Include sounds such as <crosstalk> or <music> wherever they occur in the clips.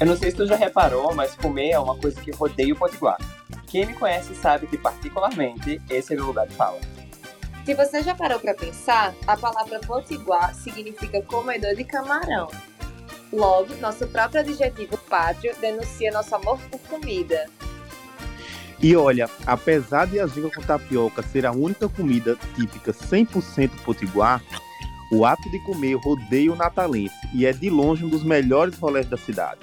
Eu não sei se tu já reparou, mas comer é uma coisa que rodeia o potiguar. Quem me conhece sabe que, particularmente, esse é meu lugar de fala. Se você já parou para pensar, a palavra potiguar significa comedor de camarão. Logo, nosso próprio adjetivo pátrio denuncia nosso amor por comida. E olha, apesar de a ginga com tapioca ser a única comida típica 100% potiguar, o ato de comer rodeia o natalense e é de longe um dos melhores rolês da cidade.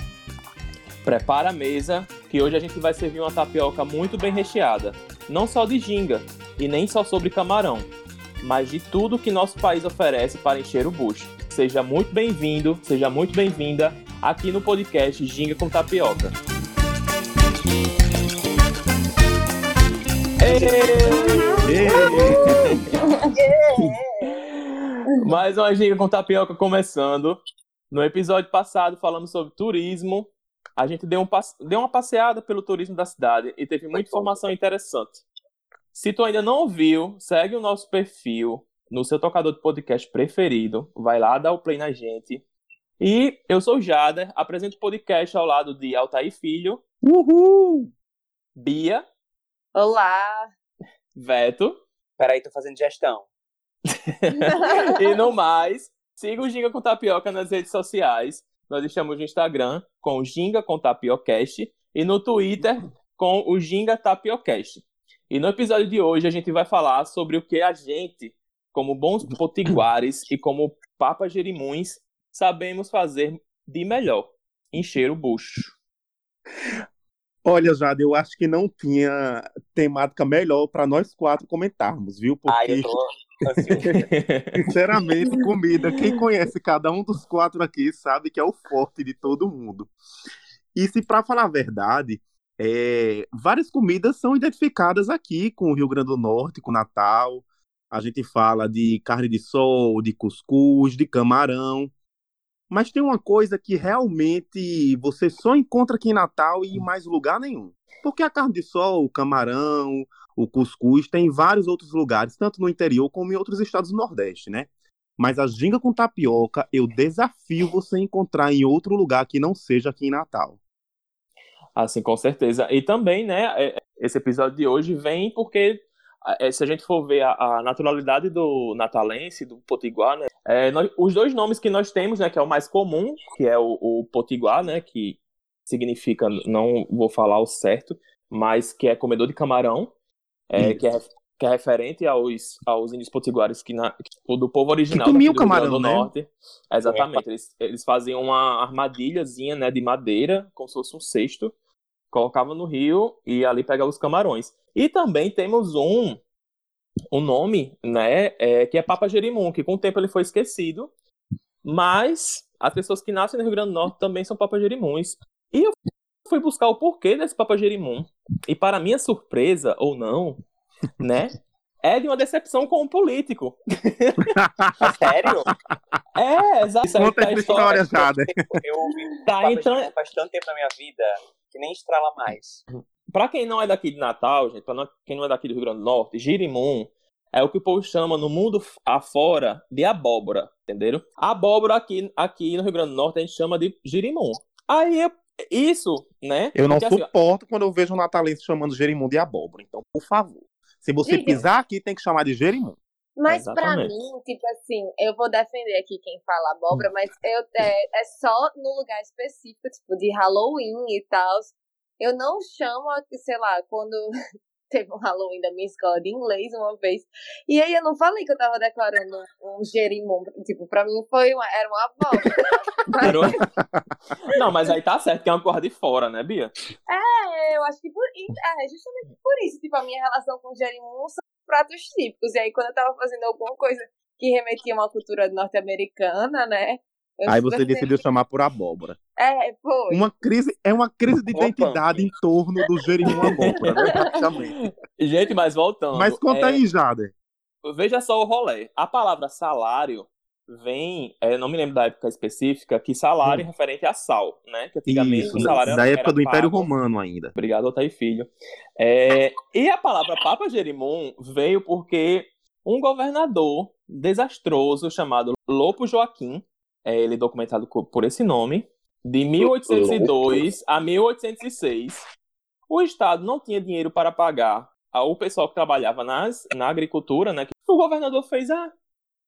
Prepara a mesa, que hoje a gente vai servir uma tapioca muito bem recheada, não só de ginga e nem só sobre camarão, mas de tudo que nosso país oferece para encher o bucho. Seja muito bem-vindo, seja muito bem-vinda aqui no podcast Ginga com Tapioca. <laughs> Mais uma Ginga com Tapioca começando. No episódio passado falamos sobre turismo. A gente deu, um, deu uma passeada pelo turismo da cidade e teve muita informação interessante. Se tu ainda não ouviu, segue o nosso perfil no seu tocador de podcast preferido. Vai lá, dá o play na gente. E eu sou o Jader, apresento o podcast ao lado de Altair Filho. Uhul! Bia. Olá! Veto. Peraí, tô fazendo gestão. <laughs> e no mais, siga o Ginga com Tapioca nas redes sociais. Nós estamos no Instagram com o Ginga com Tapiocast e no Twitter com o Ginga Tapiocast. E no episódio de hoje a gente vai falar sobre o que a gente, como bons potiguares e como papas jerimuns, sabemos fazer de melhor: encher o bucho. Olha, Jade, eu acho que não tinha temática melhor para nós quatro comentarmos, viu? Porque, Ai, eu tô... <laughs> sinceramente, comida, quem conhece cada um dos quatro aqui sabe que é o forte de todo mundo. E se, para falar a verdade, é, várias comidas são identificadas aqui com o Rio Grande do Norte, com o Natal. A gente fala de carne de sol, de cuscuz, de camarão. Mas tem uma coisa que realmente você só encontra aqui em Natal e em mais lugar nenhum. Porque a carne de sol, o camarão, o cuscuz tem em vários outros lugares, tanto no interior como em outros estados do Nordeste, né? Mas a ginga com tapioca eu desafio você encontrar em outro lugar que não seja aqui em Natal. Assim, com certeza. E também, né, é, esse episódio de hoje vem porque é, se a gente for ver a, naturalidade do natalense, do potiguar, né, é, nós, os dois nomes que nós temos, né, que é o mais comum, que é o, o potiguar, né, que significa, não vou falar o certo, mas que é comedor de camarão, é, que, é, que é referente aos, aos índios potiguares que, na, do povo original que comia do camarão, do né? Norte. Exatamente. Eles, eles faziam uma armadilhazinha né, de madeira, como se fosse um cesto, colocava no rio e ali pegava os camarões. E também temos um um nome, né, é, que é Papa Jerimum, que com o tempo ele foi esquecido, mas as pessoas que nascem no Rio Grande do Norte também são Papa Jerimuns. E eu fui buscar o porquê desse Papa Jerimum, e para minha surpresa, ou não, né, é de uma decepção com o político. <laughs> Sério? É, exato. Conta essa história, Jada. Eu ouvi tá, então... faz tanto tempo na minha vida que nem estrala mais. Pra quem não é daqui de Natal, gente, pra quem não é daqui do Rio Grande do Norte, girimum é o que o povo chama no mundo afora de abóbora, entenderam? Abóbora aqui, aqui no Rio Grande do Norte a gente chama de girimum. Aí isso, né? Eu não Porque, assim, suporto quando eu vejo um natalense chamando gerimum de abóbora. Então, por favor, se você Diga. pisar aqui, tem que chamar de gerimum. Mas pra Exatamente. mim, tipo assim, eu vou defender aqui quem fala abóbora, mas eu, é, é só no lugar específico, tipo, de Halloween e tal. Eu não chamo, sei lá, quando teve um Halloween da minha escola de inglês uma vez. E aí eu não falei que eu tava decorando um gerimum. Tipo, pra mim foi uma, era uma <laughs> um- <laughs> não, mas aí tá certo que é uma coisa de fora, né, Bia? É, eu acho que por, é justamente por isso, tipo, a minha relação com gerimum são pratos típicos. E aí quando eu tava fazendo alguma coisa que remetia a uma cultura norte-americana, né? eu Aí você decidiu chamar por abóbora. É, foi. Uma crise, é uma crise de Opa. identidade em torno do gerimum abóbora, né, praticamente. <laughs> Gente, mas voltando. Mas conta é, aí, Jader. Veja só o rolê. A palavra salário vem, é, não me lembro da época específica, que salário é referente a sal, né? Que antigamente Isso, o salário da era, época era do Império. Romano ainda. Obrigado, Altair Filho. É, e a palavra Papa Jerimum veio porque um governador desastroso chamado Lopo Joaquim, é, ele é documentado por esse nome, de 1802 a 1806, o Estado não tinha dinheiro para pagar ao pessoal que trabalhava nas, na agricultura, né? O governador fez, ah,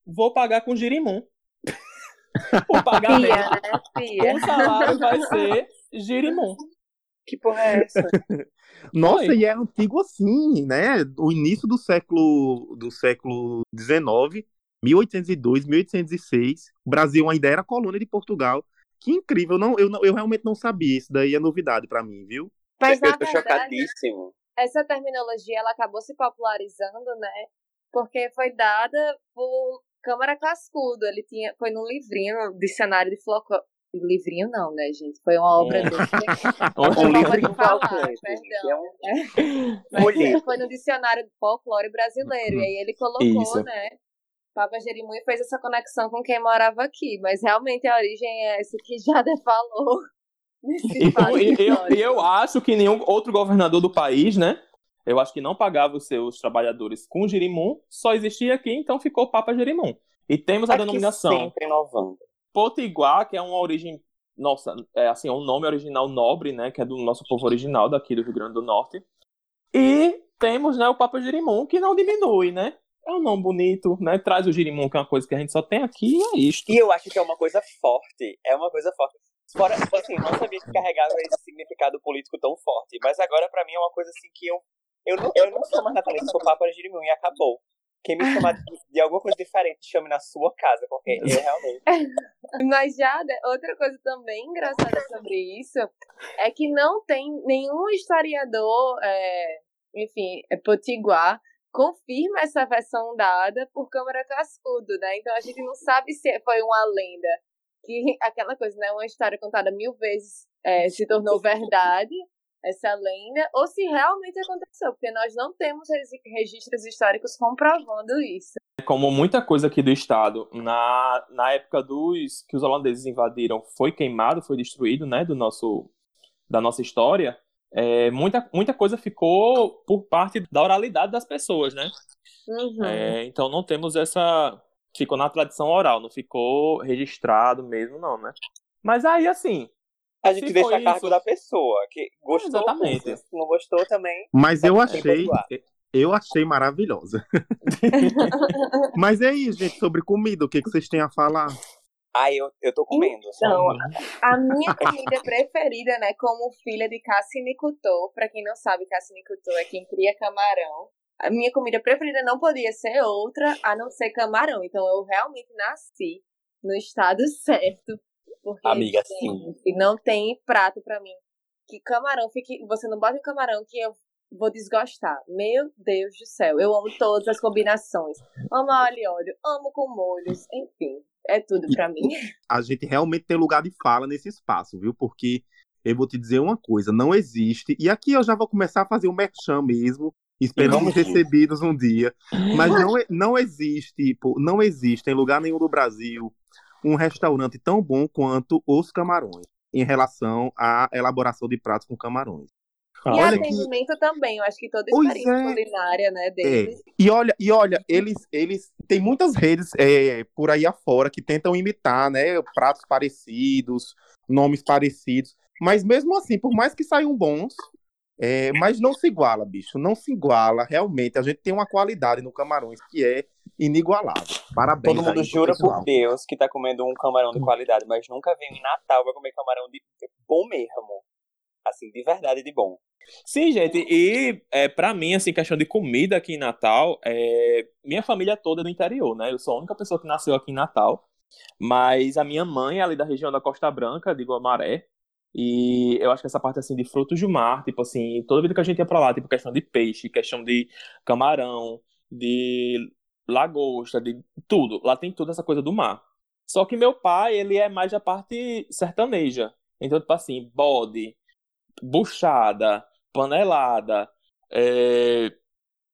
vou pagar com girimum. <laughs> o pagamento, Pia, né? Pia. o salário vai ser girimum. Que porra é essa? <laughs> Nossa, Foi. e é antigo assim, né? O início do século do século XIX, 1802, 1806, o Brasil ainda era colônia de Portugal. Que incrível, não, eu, eu realmente não sabia, isso daí é novidade pra mim, viu? Mas, eu na tô verdade, chocadíssimo. essa terminologia ela acabou se popularizando, né? Porque foi dada por Câmara Cascudo. Ele tinha, foi num livrinho, dicionário de folclore. Livrinho não, né, gente? Foi uma obra Hum. dele. <laughs> Oxe, Um livro de falar, folclore, perdão. é um <laughs> foi no dicionário do folclore brasileiro. E aí ele colocou, Isso. né? Papa Jerimum fez essa conexão com quem morava aqui. Mas realmente a origem é essa que Jada <laughs> falou. nesse fato e eu, histórico. e eu acho que nenhum outro governador do país, né? Eu acho que não pagava os seus trabalhadores com girimum, só existia aqui, então ficou Papa Jerimum. E temos a Aqui denominação sempre inovando. Potiguar, que é uma origem, nossa, é assim, é um nome original nobre, né, que é do nosso povo original daqui do Rio Grande do Norte. E temos, né, o Papa Jerimum, que não diminui, né? É um nome bonito, né? Traz o girimum, que é uma coisa que a gente só tem aqui, e é isto. E eu acho que é uma coisa forte. É uma coisa forte. Fora, tipo assim, eu não sabia que carregava esse significado político tão forte. Mas agora, pra mim, é uma coisa assim que eu. Eu não, eu não sou mais natalista, sou Papa Jerimum e acabou. Quem me chamar de, de alguma coisa diferente, chame na sua casa, porque eu realmente. <laughs> Mas já né, outra coisa também engraçada sobre isso é que não tem nenhum historiador, é, enfim, é potiguar, confirma essa versão dada por Câmara Cascudo, né? Então a gente não sabe se foi uma lenda, que <laughs> aquela coisa, né? Uma história contada mil vezes é, se tornou verdade, essa lenda, ou se realmente aconteceu, porque nós não temos registros históricos comprovando isso. Como muita coisa aqui do estado, na, na época dos que os holandeses invadiram, foi queimado, foi destruído, né, do nosso, da nossa história, é, muita, muita coisa ficou por parte da oralidade das pessoas, né? Uhum. É, então não temos essa. Ficou na tradição oral, não ficou registrado mesmo, não, né? Mas aí, assim, A gente deixa a cargo isso. da pessoa. Que gostou, Exatamente. Se não gostou também. Mas eu ser achei, eu achei maravilhosa. <laughs> <laughs> Mas e aí, gente, sobre comida, o que, que vocês têm a falar? Ai, eu, eu tô comendo. Então, a minha <laughs> comida preferida, né, como filha de cassinicultor, pra quem não sabe, cassinicultor é quem cria camarão. A minha comida preferida não podia ser outra a não ser camarão. Então eu realmente nasci no estado <laughs> certo. Porque Amiga, gente, não tem prato pra mim. Que camarão fique. Você não bota o camarão que eu vou desgostar. Meu Deus do céu. Eu amo todas as combinações. Amo alho e óleo, amo com molhos, enfim. É tudo pra mim. A gente realmente tem lugar de fala nesse espaço, viu? Porque eu vou te dizer uma coisa, não existe. E aqui eu já vou começar a fazer o merchan mesmo. Esperamos recebidos um dia. Mas não, e- não existe, pô, não existe em lugar nenhum do Brasil um restaurante tão bom quanto os camarões em relação à elaboração de pratos com camarões. E Olha que- atendimento também, eu acho que toda experiência é. culinária, né, deles. E olha, e olha, eles, eles têm muitas redes é, por aí afora que tentam imitar, né, pratos parecidos, nomes parecidos, mas mesmo assim, por mais que saiam bons, é, mas não se iguala, bicho, não se iguala. Realmente, a gente tem uma qualidade no Camarões que é inigualável. Parabéns. Todo mundo aí jura por Deus que tá comendo um camarão de qualidade, mas nunca veio em Natal pra comer camarão de bom mesmo. Assim, de verdade, de bom. Sim, gente, e é, para mim, assim, questão de comida aqui em Natal, é, minha família toda é do interior, né? Eu sou a única pessoa que nasceu aqui em Natal, mas a minha mãe é ali da região da Costa Branca, de Guamaré, e eu acho que essa parte, assim, de frutos do mar, tipo assim, toda vida que a gente ia pra lá, tipo, questão de peixe, questão de camarão, de lagosta, de tudo, lá tem toda essa coisa do mar. Só que meu pai, ele é mais da parte sertaneja, então, tipo assim, bode, buchada, panelada, é,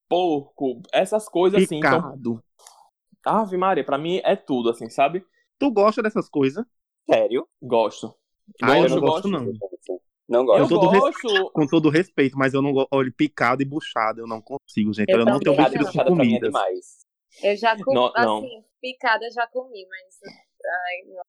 porco, essas coisas assim. Então, Picado. Ave Maria, pra mim é tudo, assim, sabe? Tu gosta dessas coisas? Sério? Gosto. Ah, eu gosto, não gosto, gosto. não. Não Eu gosto. Eu todo res- gosto. Com todo respeito, mas eu não gosto. Olha, picado e buchado, eu não consigo, gente. Eu Eu, não tenho vestido não. com mim é comidas. demais. Eu já comi, Não, não. assim, picada eu já comi, mas ai, não.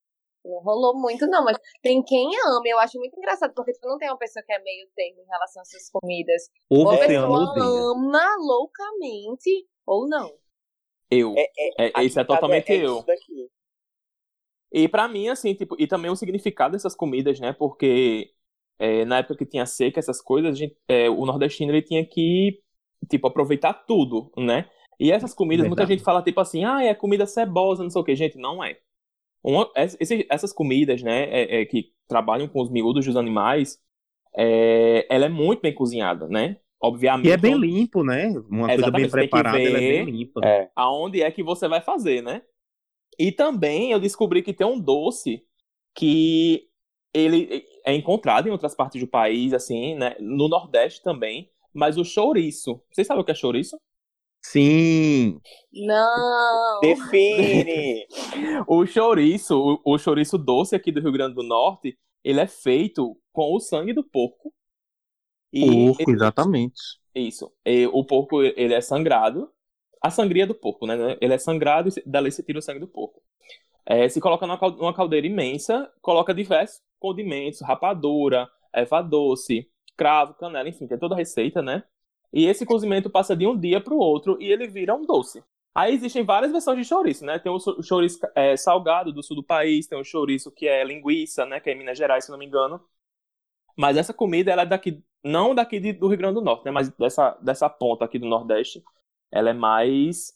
Não rolou muito, não, mas tem quem ama. Eu acho muito engraçado, porque tu não tem uma pessoa que é meio termo em relação às suas comidas. Ou Ou a você pessoa ama ama loucamente, ou não. Eu. É, é, É, isso é totalmente é eu. daqui. E pra mim, assim, tipo, e também o significado dessas comidas, né? Porque é, na época que tinha seca, essas coisas, a gente, é, o nordestino ele tinha que, tipo, aproveitar tudo, né? E essas comidas, muita Verdade. gente fala, tipo assim, ah, é comida cebosa, não sei o que. Gente, não é. Uma- ess- esse- essas comidas, né, é- é, que trabalham com os miúdos dos animais, é, ela é muito bem cozinhada, né? Obviamente. E é bem limpo, né? Uma coisa bem preparada, ela é ver- bem limpa. É. aonde é que você vai fazer, né? E também eu descobri que tem um doce que ele é encontrado em outras partes do país, assim, né? No Nordeste também, mas o chouriço. Vocês sabem o que é chouriço? Sim. Não! Define! <laughs> O chouriço, o, o chouriço doce aqui do Rio Grande do Norte, ele é feito com o sangue do porco. E Porco, exatamente. Isso. E o porco, ele é sangrado. A sangria do porco, né? Ele é sangrado e dali se tira o sangue do porco. É, se coloca numa caldeira imensa, coloca diversos condimentos, rapadura, erva doce, cravo, canela, enfim, tem toda a receita, né? E esse cozimento passa de um dia para o outro e ele vira um doce. Aí existem várias versões de chouriço, né? Tem o cho- chouriço é, salgado do sul do país, tem o chouriço que é linguiça, né? Que é em Minas Gerais, se não me engano. Mas essa comida, ela é daqui, não daqui de- do Rio Grande do Norte, né? Mas dessa, dessa ponta aqui do Nordeste, ela é mais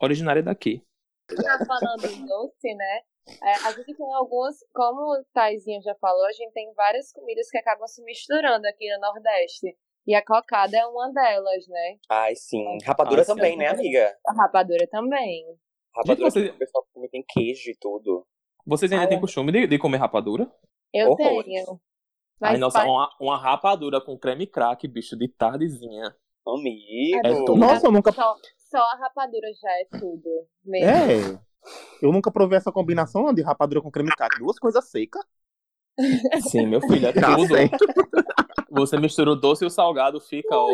originária daqui. tá falando em doce, né? É, a gente tem algumas, como o Taizinho já falou, a gente tem várias comidas que acabam se misturando aqui no Nordeste. E a cocada é uma delas, né? Ai, sim. Rapadura sim. também, né, amiga? A rapadura também. Rapadura Gente, você- que o pessoal come tem queijo e tudo. Vocês ainda Ah, têm é. costume de, de comer rapadura? Eu Horrores. tenho. Ai, Mas nossa, faz- uma, uma rapadura com creme crack, bicho, de tardezinha. Amigo. É tudo. Nossa, eu nunca. só, só a rapadura já é tudo. Mesmo. É. Eu nunca provei essa combinação de rapadura com creme crack. Duas coisas secas. Sim, meu filho, é Tá tudo. Você mistura o doce e o salgado, fica, ó.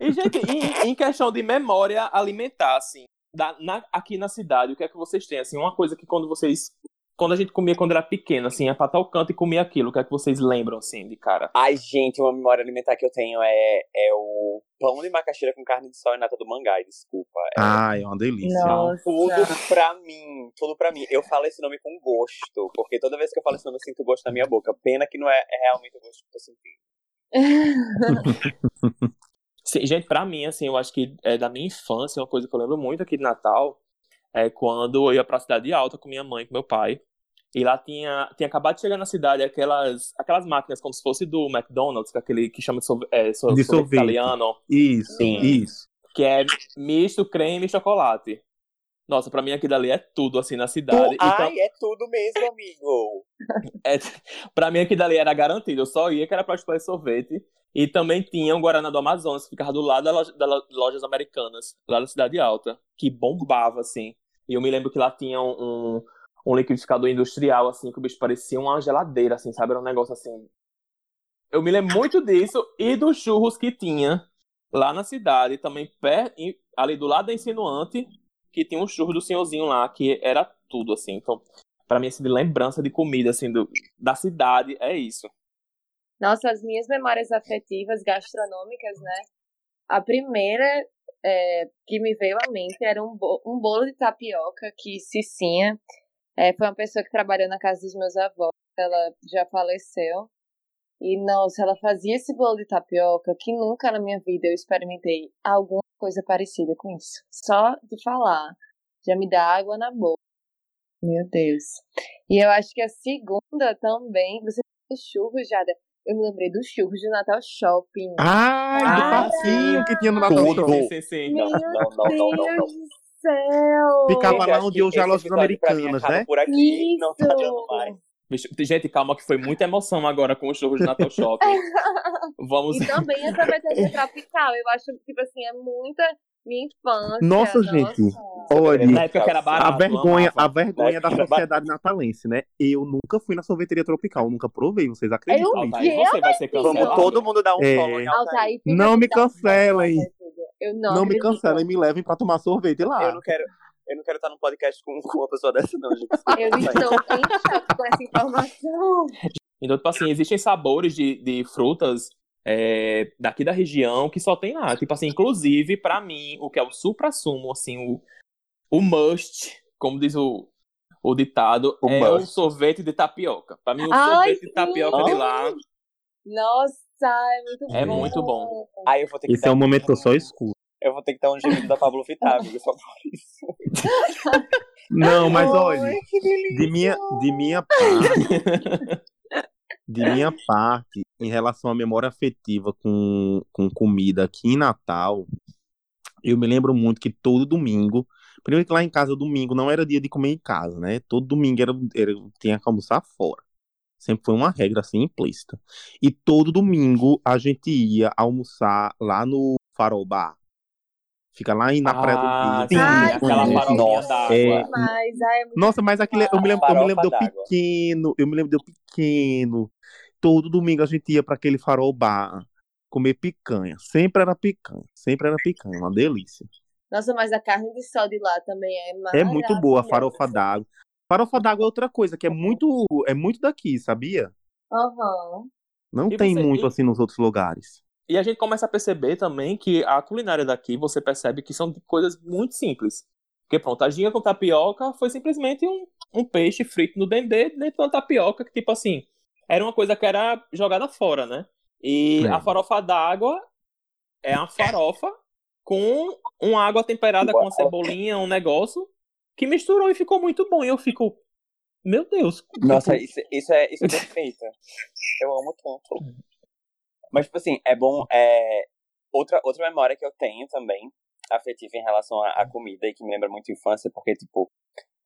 E, gente, em, em questão de memória alimentar, assim, da- na- aqui na cidade, o que é que vocês têm? Assim, uma coisa que quando vocês. Quando a gente comia quando era pequeno, assim, ia pra tal canto e comia aquilo, o que é que vocês lembram, assim, de cara? Ai, gente, uma memória alimentar que eu tenho é, é o pão de macaxeira com carne de sol e nata do mangai, desculpa. É Ai, é uma delícia. Nossa. tudo pra mim, tudo pra mim. Eu falo esse nome com gosto, porque toda vez que eu falo esse nome eu sinto gosto na minha boca. Pena que não é, é realmente o gosto que eu tô sentindo. <laughs> Sim, gente, pra mim, assim, eu acho que é da minha infância, uma coisa que eu lembro muito aqui de Natal é quando eu ia pra Cidade Alta com minha mãe e com meu pai. E lá tinha, tinha acabado de chegar na cidade aquelas, aquelas máquinas como se fosse do McDonald's, que é aquele que chama de, sorve é, De sorvete italiano, Isso, Sim. isso. que é misto, creme e chocolate. Nossa, pra mim aquilo ali é tudo, assim, na Tu, cidade. Então, ai, é tudo mesmo, amigo. <laughs> é, pra mim aquilo ali era garantido. Eu só ia que era pra escolher sorvete. E também tinha o Guaraná do Amazonas, que ficava do lado da loja, das lojas americanas, lá da Cidade Alta, que bombava, assim. E eu me lembro que lá tinha um, um, um liquidificador industrial, assim, que o bicho parecia uma geladeira, assim, sabe? Era um negócio assim. Eu me lembro muito disso e dos churros que tinha lá na cidade, também pé, ali do lado da Insinuante, que tinha um churro do senhorzinho lá, que era tudo, assim. Então, pra mim, assim, de lembrança de comida, assim, do, da cidade, é isso. Nossa, as minhas memórias afetivas gastronômicas, né? A primeira é, que me veio à mente era um, bo um bolo de tapioca que Cicinha é, foi uma pessoa que trabalhou na casa dos meus avós. Ela já faleceu. E, nossa, ela fazia esse bolo de tapioca que nunca na minha vida eu experimentei alguma coisa parecida com isso. Só de falar, já me dá água na boca. Meu Deus. E eu acho que a segunda também. Você tem churros, Jada? Eu me lembrei dos churros do Natal Shopping. Ai, do passinho que tinha no Natal Tudo. Shopping. Sim, sim, sim. Meu Não, não, não, não, não. Deus do céu! Ficava Gente, lá onde que hoje a esse lojas episódio pra mim americanas, acaba né? Por aqui, não tá dando mais. Gente, calma que foi muita emoção agora com os churros de Natal Shopping. <laughs> Vamos. E também a sorveteria <laughs> tropical. Eu acho, tipo assim, é muita minha infância. Nossa, gente. Olha, Na época que era a barato. vergonha, eu a vergonha da sociedade natalense, né? Eu nunca fui na sorveteria tropical, nunca provei, vocês acreditam Eu-? Altair, você vai ser cancelado. todo mundo dar um É. follow Altair. Altair, Não me cancelem. Eu não, Não me cancelem, me levem pra tomar sorvete lá. Eu não quero. Eu não quero estar num podcast com, com uma pessoa dessa, não, gente. Eu estou em choque com essa informação. Então, tipo assim, existem sabores de, de frutas é, daqui da região que só tem lá. Tipo assim, inclusive, pra mim, o que é o supra-sumo, assim, o, o must, como diz o, o ditado, O é must. o sorvete de tapioca. Pra mim, o Ai, sorvete de sim. tapioca de lá Nossa, é muito É bom. muito bom. Aí eu vou ter que Esse dar é o um- momento que eu só escuto. Eu vou ter que dar um gemido da Pablo Vittar, amigo, só por isso. <laughs> Não, mas olha, de minha, de minha parte, de minha parte, em relação à memória afetiva com, com comida aqui em Natal, eu me lembro muito que todo domingo, primeiro que lá em casa domingo não era dia de comer em casa, né? Todo domingo era, era tinha que almoçar fora. Sempre foi uma regra assim implícita. E todo domingo a gente ia almoçar lá no Farol Bar. Fica lá em, na Praia Ah, do Rio. sim, Ai, aquela sim. farofinha Nossa, d'água. é. Mas, ai, é Nossa, mas aquele, eu me lembro, eu me lembro de eu pequeno, eu me lembro de eu pequeno. Todo domingo a gente ia para aquele farol bar comer picanha. Sempre era picanha, sempre era picanha, uma delícia. Nossa, mas a carne de sol de lá também é É muito boa a maravilhosa. farofa d'água. Farofa d'água é outra coisa que é muito, é muito daqui, sabia? Aham. Não E tem você- muito assim nos outros lugares. E a gente começa a perceber também que a culinária daqui, você percebe que são de coisas muito simples. Porque pronto, a ginga com tapioca foi simplesmente um, um peixe frito no dendê dentro de uma tapioca que, tipo assim, era uma coisa que era jogada fora, né? E É. a farofa d'água é uma farofa com uma água temperada com uma cebolinha, um negócio, que misturou e ficou muito bom. E eu fico, meu Deus. Nossa, isso, isso, é, isso é perfeito. Eu amo tanto. Mas, tipo assim, é bom. É... Outra, outra memória que eu tenho também, afetiva em relação à, comida e que me lembra muito infância, porque, tipo,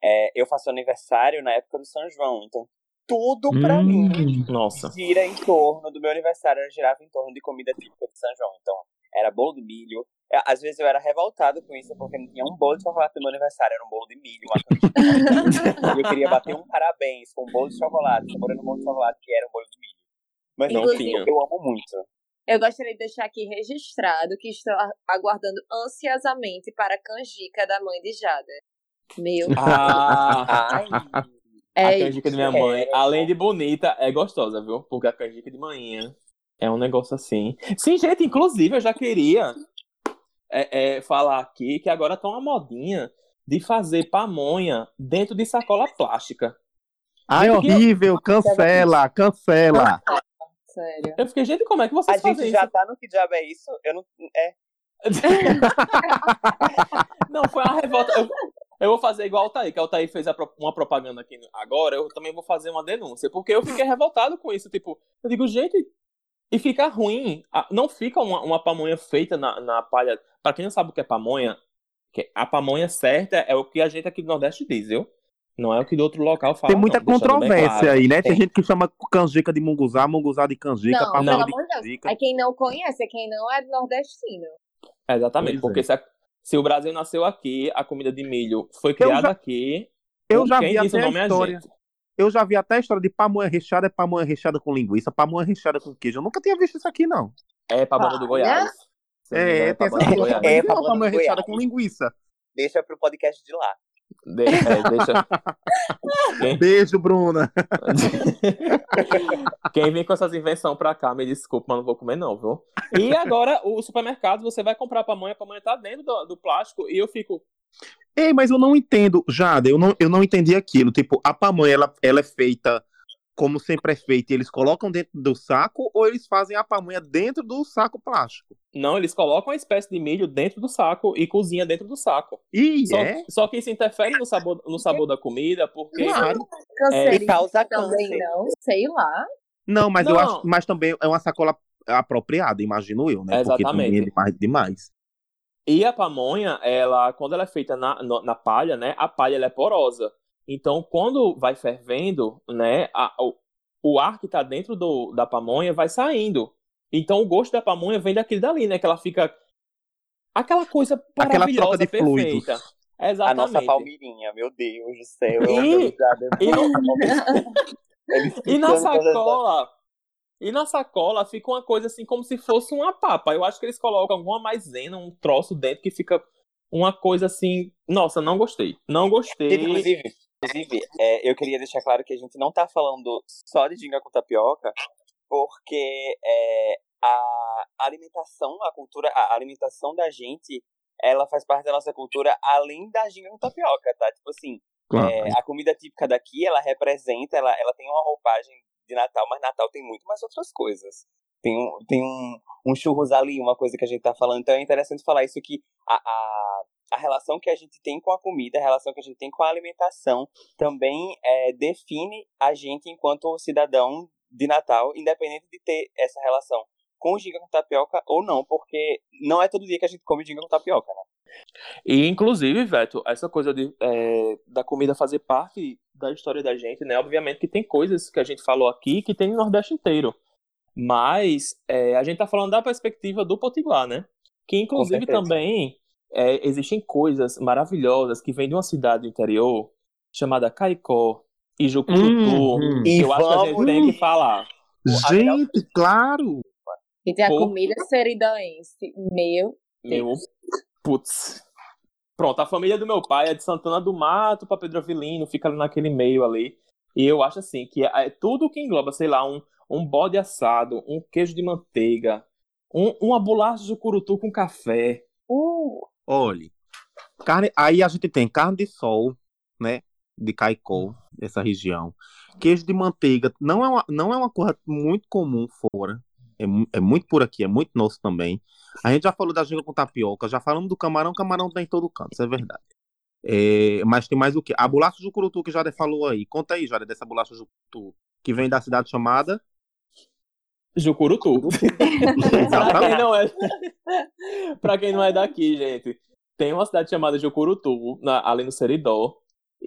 é, eu faço aniversário na época do São João, então tudo pra Hum. mim Nossa. gira em torno do meu aniversário, girava em torno de comida típica de São João. Então, era bolo de milho. É, Às vezes eu era revoltado com isso, porque não tinha um bolo de chocolate no meu aniversário, era um bolo de milho, uma <laughs> e eu queria bater um parabéns com um bolo de chocolate, saboreando um bolo de chocolate, que era um bolo de milho. Mas Não não tinha. eu amo muito. Eu gostaria de deixar aqui registrado que estou aguardando ansiosamente para a canjica da mãe de Jada. Meu, Ah, Ai, <laughs> é a isso. canjica de minha mãe, É. além de bonita, é gostosa, viu? Porque a canjica de manhã é um negócio assim. Sim, gente, inclusive eu já queria é, é, falar aqui que agora tá uma modinha de fazer pamonha dentro de sacola plástica. Ai, Gente, que- horrível, cancela, cancela. Sério. Eu fiquei, gente, como é que a vocês gente fazem já isso? tá no que diabo é isso? Eu não. É. <laughs> Não, foi uma revolta. Eu, eu vou fazer igual o Thaí, que o Thaí fez pro- uma propaganda aqui agora, eu também vou fazer uma denúncia, porque eu fiquei revoltado com isso. Tipo, eu digo, gente, e fica ruim. Não fica uma, uma pamonha feita na, na palha. Pra quem não sabe o que é pamonha, a pamonha certa é o que a gente aqui do Nordeste diz, viu? Não é o que do outro local fala. Tem muita não, controvérsia claro. aí, né? Tem Tem. gente que chama canjica de munguzá, munguzá de canjica, Não, pamonha pelo de canjica. É quem não conhece, é quem não é nordestino. É, Exatamente, Pois porque é. se, a- se o Brasil nasceu aqui, a comida de milho foi criada já- aqui. Eu já vi até a é história. Eu já vi até a história de pamonha recheada, é pamonha recheada com linguiça, pamonha recheada com queijo. Eu nunca tinha visto isso aqui, não. É do. Goiás. Não me engano, É, pabana do. Goiás. É, É, pamonha pamonha do recheada com linguiça. Deixa pro podcast de lá. De- é, deixa. <laughs> Quem, Beijo, Bruna. <laughs> quem vem com essas invenções pra cá, me desculpa, mas não vou comer, não, viu? E agora, o supermercado, você vai comprar pamonha, a pamonha tá dentro do, do plástico, e eu fico. Ei, mas eu não entendo, Jada, eu não, eu não entendi aquilo. Tipo, a pamonha, ela, ela é feita como sempre é feita, e eles colocam dentro do saco ou eles fazem a pamonha dentro do saco plástico? Não, eles colocam uma espécie de milho dentro do saco e cozinha dentro do saco. Ih, Só, é? só que isso interfere no sabor, no sabor da comida, porque. Claro. Canceria E causa também câncer. não, sei lá. Não, mas eu Não. acho, mas também é uma sacola apropriada, imagino eu, né? Porque Exatamente. também é demais, demais. E a pamonha, ela, quando ela é feita na, na palha, né? A palha ela é porosa. Então, quando vai fervendo, né? a- o, o ar que tá dentro do, da pamonha vai saindo. Então, o gosto da pamonha vem daquele dali, né? Que ela fica. Aquela coisa Aquela maravilhosa, troca de fluidos. perfeita. A Exatamente. nossa palmirinha, meu Deus do céu. E- e <laughs> E na sacola. E na sacola fica uma coisa assim como se fosse uma papa. Eu acho que eles colocam alguma maisena, um troço dentro que fica uma coisa assim, nossa, não gostei. Não gostei. Inclusive, inclusive é, eu queria deixar claro que a gente não tá falando só de ginga com tapioca, porque é, a alimentação, a cultura, a alimentação da gente, ela faz parte da nossa cultura além da ginga com tapioca, tá? Tipo assim, Claro. é, a comida típica daqui, ela representa, ela, ela tem uma roupagem de Natal, mas Natal tem muito mais outras coisas. Tem um, tem um, um churros ali, uma coisa que a gente tá falando. Então é interessante falar isso que a, a, a relação que a gente tem com a comida, a relação que a gente tem com a alimentação, também é, define a gente enquanto cidadão de Natal, independente de ter essa relação com ginga com tapioca ou não, porque não é todo dia que a gente come ginga com tapioca, né? E, inclusive, Veto, essa coisa de, é, da comida fazer parte da história da gente, né? Obviamente que tem coisas que a gente falou aqui que tem no Nordeste inteiro. Mas é, a gente tá falando da perspectiva do Potiguar, né? Que, inclusive, também é, existem coisas maravilhosas que vêm de uma cidade do interior chamada Caicó e Jucurutu, Uhum. que eu acho que a gente vamos- tem que falar. Gente, claro! E tem a Pô. comida seridoense. Meu Meu, putz. Pronto, a família do meu pai é de Santana do Mato pra Pedro Avilino, fica ali naquele meio ali. E eu acho assim, que é, é tudo que engloba, sei lá, um, um bode assado, um queijo de manteiga, um, uma bolacha de curutu com café. Uh, Olhe, carne, aí a gente tem carne de sol, né? De Caicó, dessa região. Queijo de manteiga não é uma, não é uma coisa muito comum fora. É, é muito por aqui, é muito nosso também. A gente já falou da ginga com tapioca, já falamos do camarão, camarão tem em todo canto, isso é verdade. É, mas tem mais o quê? A bolacha de curutu que Jade falou aí. Conta aí, Jade, dessa bolacha de curutu, que vem da cidade chamada. Jucurutu. <laughs> pra quem não é. <laughs> pra quem não é daqui, gente. Tem uma cidade chamada Jucurutu, na, ali no Seridó.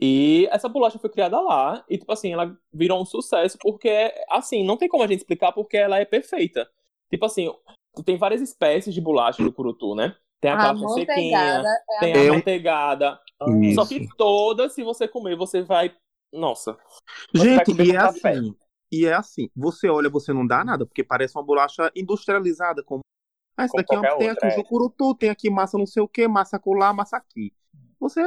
E essa bolacha foi criada lá. E, tipo assim, ela virou um sucesso porque, assim, não tem como a gente explicar porque ela é perfeita. Tipo assim, tem várias espécies de bolacha do curutu, né? Tem a que é sequinha, é a tem a um- manteigada. Isso. Só que todas, se você comer, você vai. Nossa. Você vai Gente, comer e é café. assim. E é assim. Você olha, você não dá nada, porque parece uma bolacha industrializada. Como... Ah, essa daqui é uma- tem outra, aqui é. jucurutu, tem aqui massa não sei o que, massa colar, massa aqui. Você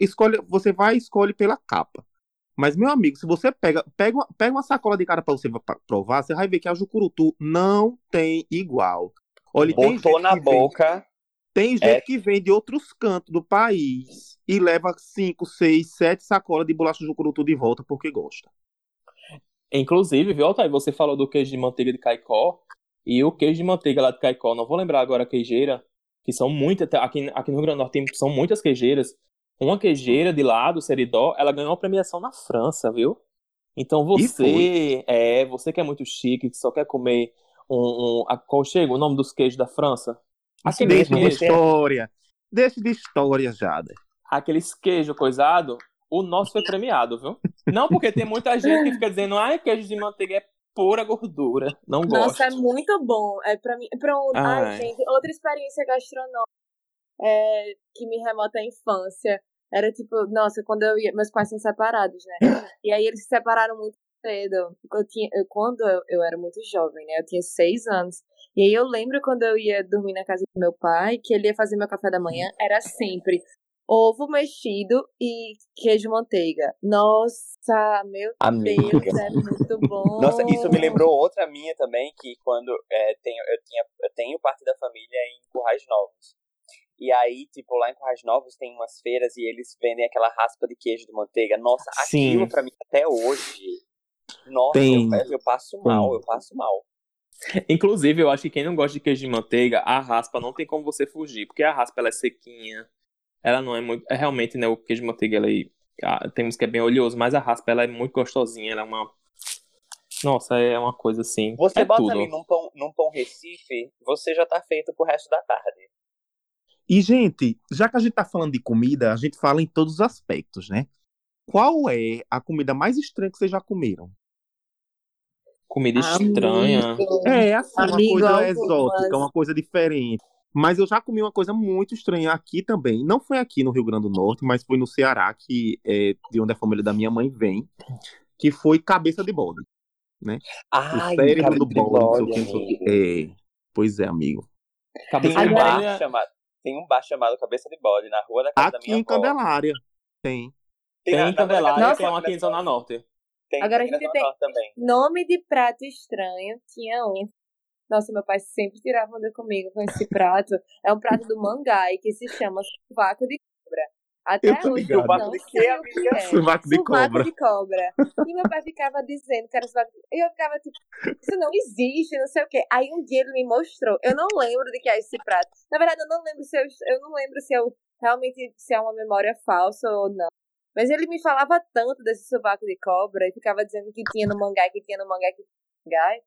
escolhe, você vai e escolhe pela capa. Mas, meu amigo, se você pega, pega, uma, pega uma sacola de cara pra você pra provar, você vai ver que a jucurutu não tem igual. Olha, tem Botou gente na que vem- boca. tem gente É. que vem de outros cantos do país e leva 5, 6, 7 sacolas de bolacha jucurutu de volta porque gosta. Inclusive, viu, Altair, você falou do queijo de manteiga de Caicó. E o queijo de manteiga lá de Caicó, não vou lembrar agora a queijeira, que são muitas, aqui, aqui no Rio Grande do Norte tem, são muitas queijeiras. Uma queijeira de lá, do Seridó, ela ganhou uma premiação na França, viu? Então você, é, você que é muito chique, que só quer comer um, um a, qual chega o nome dos queijos da França? Aquele Deixa de história. Deixa de história, Jada. aqueles queijo coisado, o nosso foi premiado, viu? Não porque tem muita gente que fica dizendo, ai, queijo de manteiga é pura gordura. Não gosto. Nossa, é muito bom. É pra mim. Pronto. Ai, Ai. gente, outra experiência gastronômica é, que me remota à infância. Era tipo, nossa, quando eu ia. Meus pais são separados, né? E aí eles se separaram muito cedo. Eu tinha, eu, quando eu, eu era muito jovem, né? Eu tinha seis anos. E aí eu lembro quando eu ia dormir na casa do meu pai, que ele ia fazer meu café da manhã, era sempre ovo mexido e queijo manteiga. Nossa, meu Amiga. Deus, é muito <laughs> bom. Nossa, isso me lembrou outra minha também, que quando é, tenho, eu, tinha, eu tenho parte da família em Currais Novos. E aí, tipo, lá em Currais Novos tem umas feiras e eles vendem aquela raspa de queijo de manteiga. Nossa, Sim. aquilo pra mim até hoje. Nossa, Tem. eu, eu passo mal, eu passo mal. Inclusive, eu acho que quem não gosta de queijo de manteiga, a raspa não tem como você fugir, porque a raspa ela é sequinha. Ela não é muito. É realmente, né? O queijo de manteiga, ela é, ah, tem uns que é bem oleoso, mas a raspa ela é muito gostosinha. Ela é uma. Nossa, é uma coisa assim. Você é bota tudo. ali num pão, num pão Recife, você já tá feito pro resto da tarde. E, gente, já que a gente tá falando de comida, a gente fala em todos os aspectos, né? Qual é a comida mais estranha que vocês já comeram? Comida estranha. Amigo. É, assim, uma Amigo, coisa exótica, uma coisa diferente. Mas eu já comi uma coisa muito estranha aqui também. Não foi aqui no Rio Grande do Norte, mas foi no Ceará, que é de onde a família da minha mãe vem, que foi cabeça de bode. Ai, o cérebro cabeça do de bode, bode. É, pois é, amigo. Tem Cabeça um de bar é- chamado. tem um bar chamado Cabeça de Bode na rua da casa da Aqui minha em avó. Candelária. Tem. Tem na- em Candelária, Nossa, tem um aqui em Zona Norte. Tem Agora a tem gente tem-. Nome de prato estranho, tinha um. Nossa, meu pai sempre tirava onda comigo com esse prato. É um prato do Mangai que se chama sovaco de cobra. Até Eu tô hoje ligado. eu não de quê, sei o que amiga? é. Sovaco de Sovaco cobra. de cobra. E meu pai ficava dizendo que era sovaco de E eu ficava tipo, isso não existe, não sei o quê. Aí um dia ele me mostrou. Eu não lembro de que é esse prato. Na verdade, eu não lembro se eu, eu não lembro se eu realmente se é uma memória falsa ou não. Mas ele me falava tanto desse sovaco de cobra e ficava dizendo que tinha no mangá, que tinha no mangá, que tinha no mangá.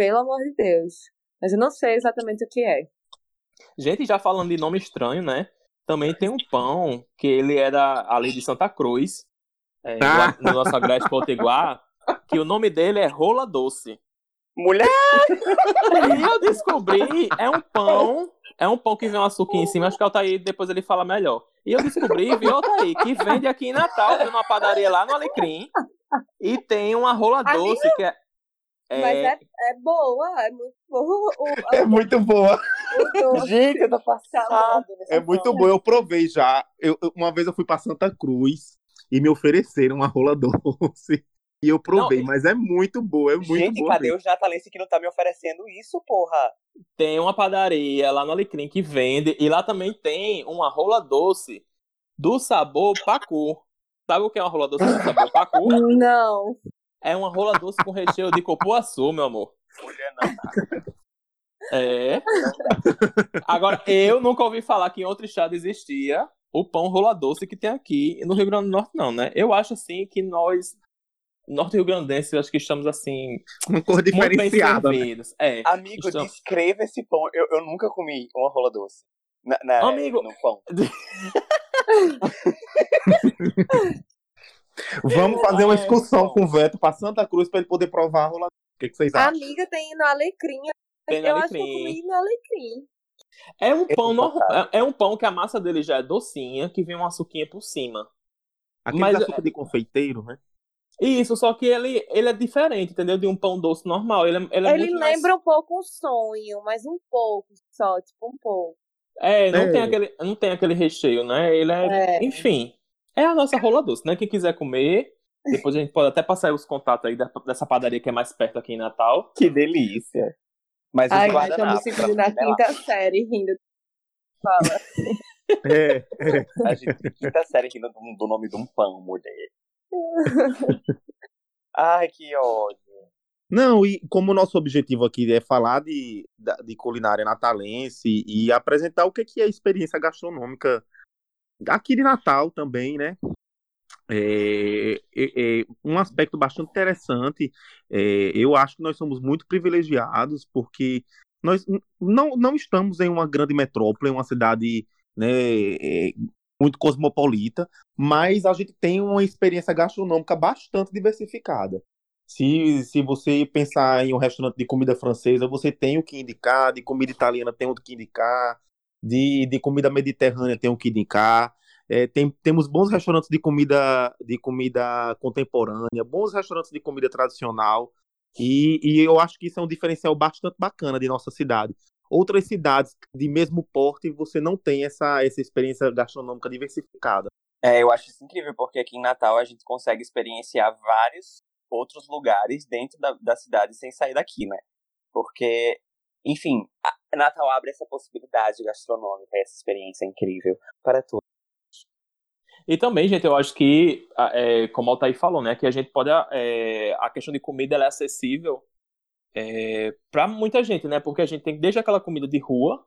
Pelo amor de Deus. Mas eu não sei exatamente o que é. Gente, já falando de nome estranho, né? Também tem um pão que ele era ali de Santa Cruz, é, Ah. no nosso Agreste Potiguar, que o nome dele é Rola Doce. Mulher! E eu descobri, é um pão, é um pão que vem um açuquinha em cima, acho que o Altair depois ele fala melhor. E eu descobri, viu, Altair, que vende aqui em Natal, tem numa padaria lá no Alecrim, e tem uma rola doce que é... é- Mas é, é boa, é muito boa. O, <laughs> É muito boa. o. Gente, eu tô passado. nesse É muito boa. Eu provei já. Eu, uma vez eu fui pra Santa Cruz e me ofereceram uma rola <laughs> doce. E eu provei, Não, mas é muito boa, é muito Gente, boa. cadê mesmo. os natalenses que não tá me oferecendo isso, porra? tem uma padaria lá no Alecrim que vende, e lá também tem uma rola doce do sabor pacu. Sabe o que é uma rola doce do sabor pacu? <laughs> Não. É uma rola doce com recheio de copuaçu, meu amor. Mulher não. É. Agora, eu nunca ouvi falar que em outro estado existia o pão rola doce que tem aqui no Rio Grande do Norte, não, né? Eu acho assim que nós, norte-rio-grandenses, acho que estamos assim, Uma cor diferenciada. né? É. Amigo, Estamos- descreva esse pão. Eu, eu nunca comi uma rola doce. Na, na- Amigo. No pão. <laughs> Vamos fazer uma É, excursão com o Veto pra Santa Cruz pra ele poder provar a rola. O que, que vocês A acham? amiga tem no Alecrim. Tem no eu acho que eu Alecrim. comi no Alecrim. É um pão normal. É é um pão que a massa dele já é docinha, que vem uma suquinha por cima. Aquele mas- açúcar de confeiteiro, né? Isso, só que ele, ele é diferente, entendeu? De um pão doce normal. Ele, é- ele é Ele muito mais- lembra um pouco um sonho, mas um pouco só, tipo um pouco. É, não, É. Tem aquele, não tem aquele recheio, né? Ele é, É. Enfim, é a nossa rola doce, né? Quem quiser comer, depois a gente pode até passar aí os contatos aí dessa padaria que é mais perto aqui em Natal. Que delícia. Mas os Ai, nós estamos seguindo na quinta série rindo. Fala. <laughs> É. A gente quinta série aqui do, do nome de um pão, mulher. <laughs> Ai, que ódio. Não, e como o nosso objetivo aqui é falar de, de culinária natalense e apresentar o que que é a experiência gastronômica aqui de Natal também, né? É, é- é um aspecto bastante interessante. é, eu acho que nós somos muito privilegiados porque nós não, não estamos em uma grande metrópole, em uma cidade né, é, muito cosmopolita, mas a gente tem uma experiência gastronômica bastante diversificada. Se, se você pensar em um restaurante de comida francesa, você tem o que indicar, de comida italiana tem o que indicar, de, de comida mediterrânea tem o indicar. É, tem, temos bons restaurantes de comida, de comida contemporânea, bons restaurantes de comida tradicional, e, e eu acho que isso é um diferencial bastante bacana de nossa cidade. Outras cidades de mesmo porte, você não tem essa, essa experiência gastronômica diversificada. É, eu acho isso incrível, porque aqui em Natal a gente consegue experienciar vários outros lugares dentro da, da cidade sem sair daqui, né? Porque, enfim, a- Natal abre essa possibilidade gastronômica, essa experiência incrível para todos. E também, gente, eu acho que, é, como o Altair falou, né? Que a gente pode. é, a questão de comida é acessível é, para muita gente, né? Porque a gente tem desde aquela comida de rua,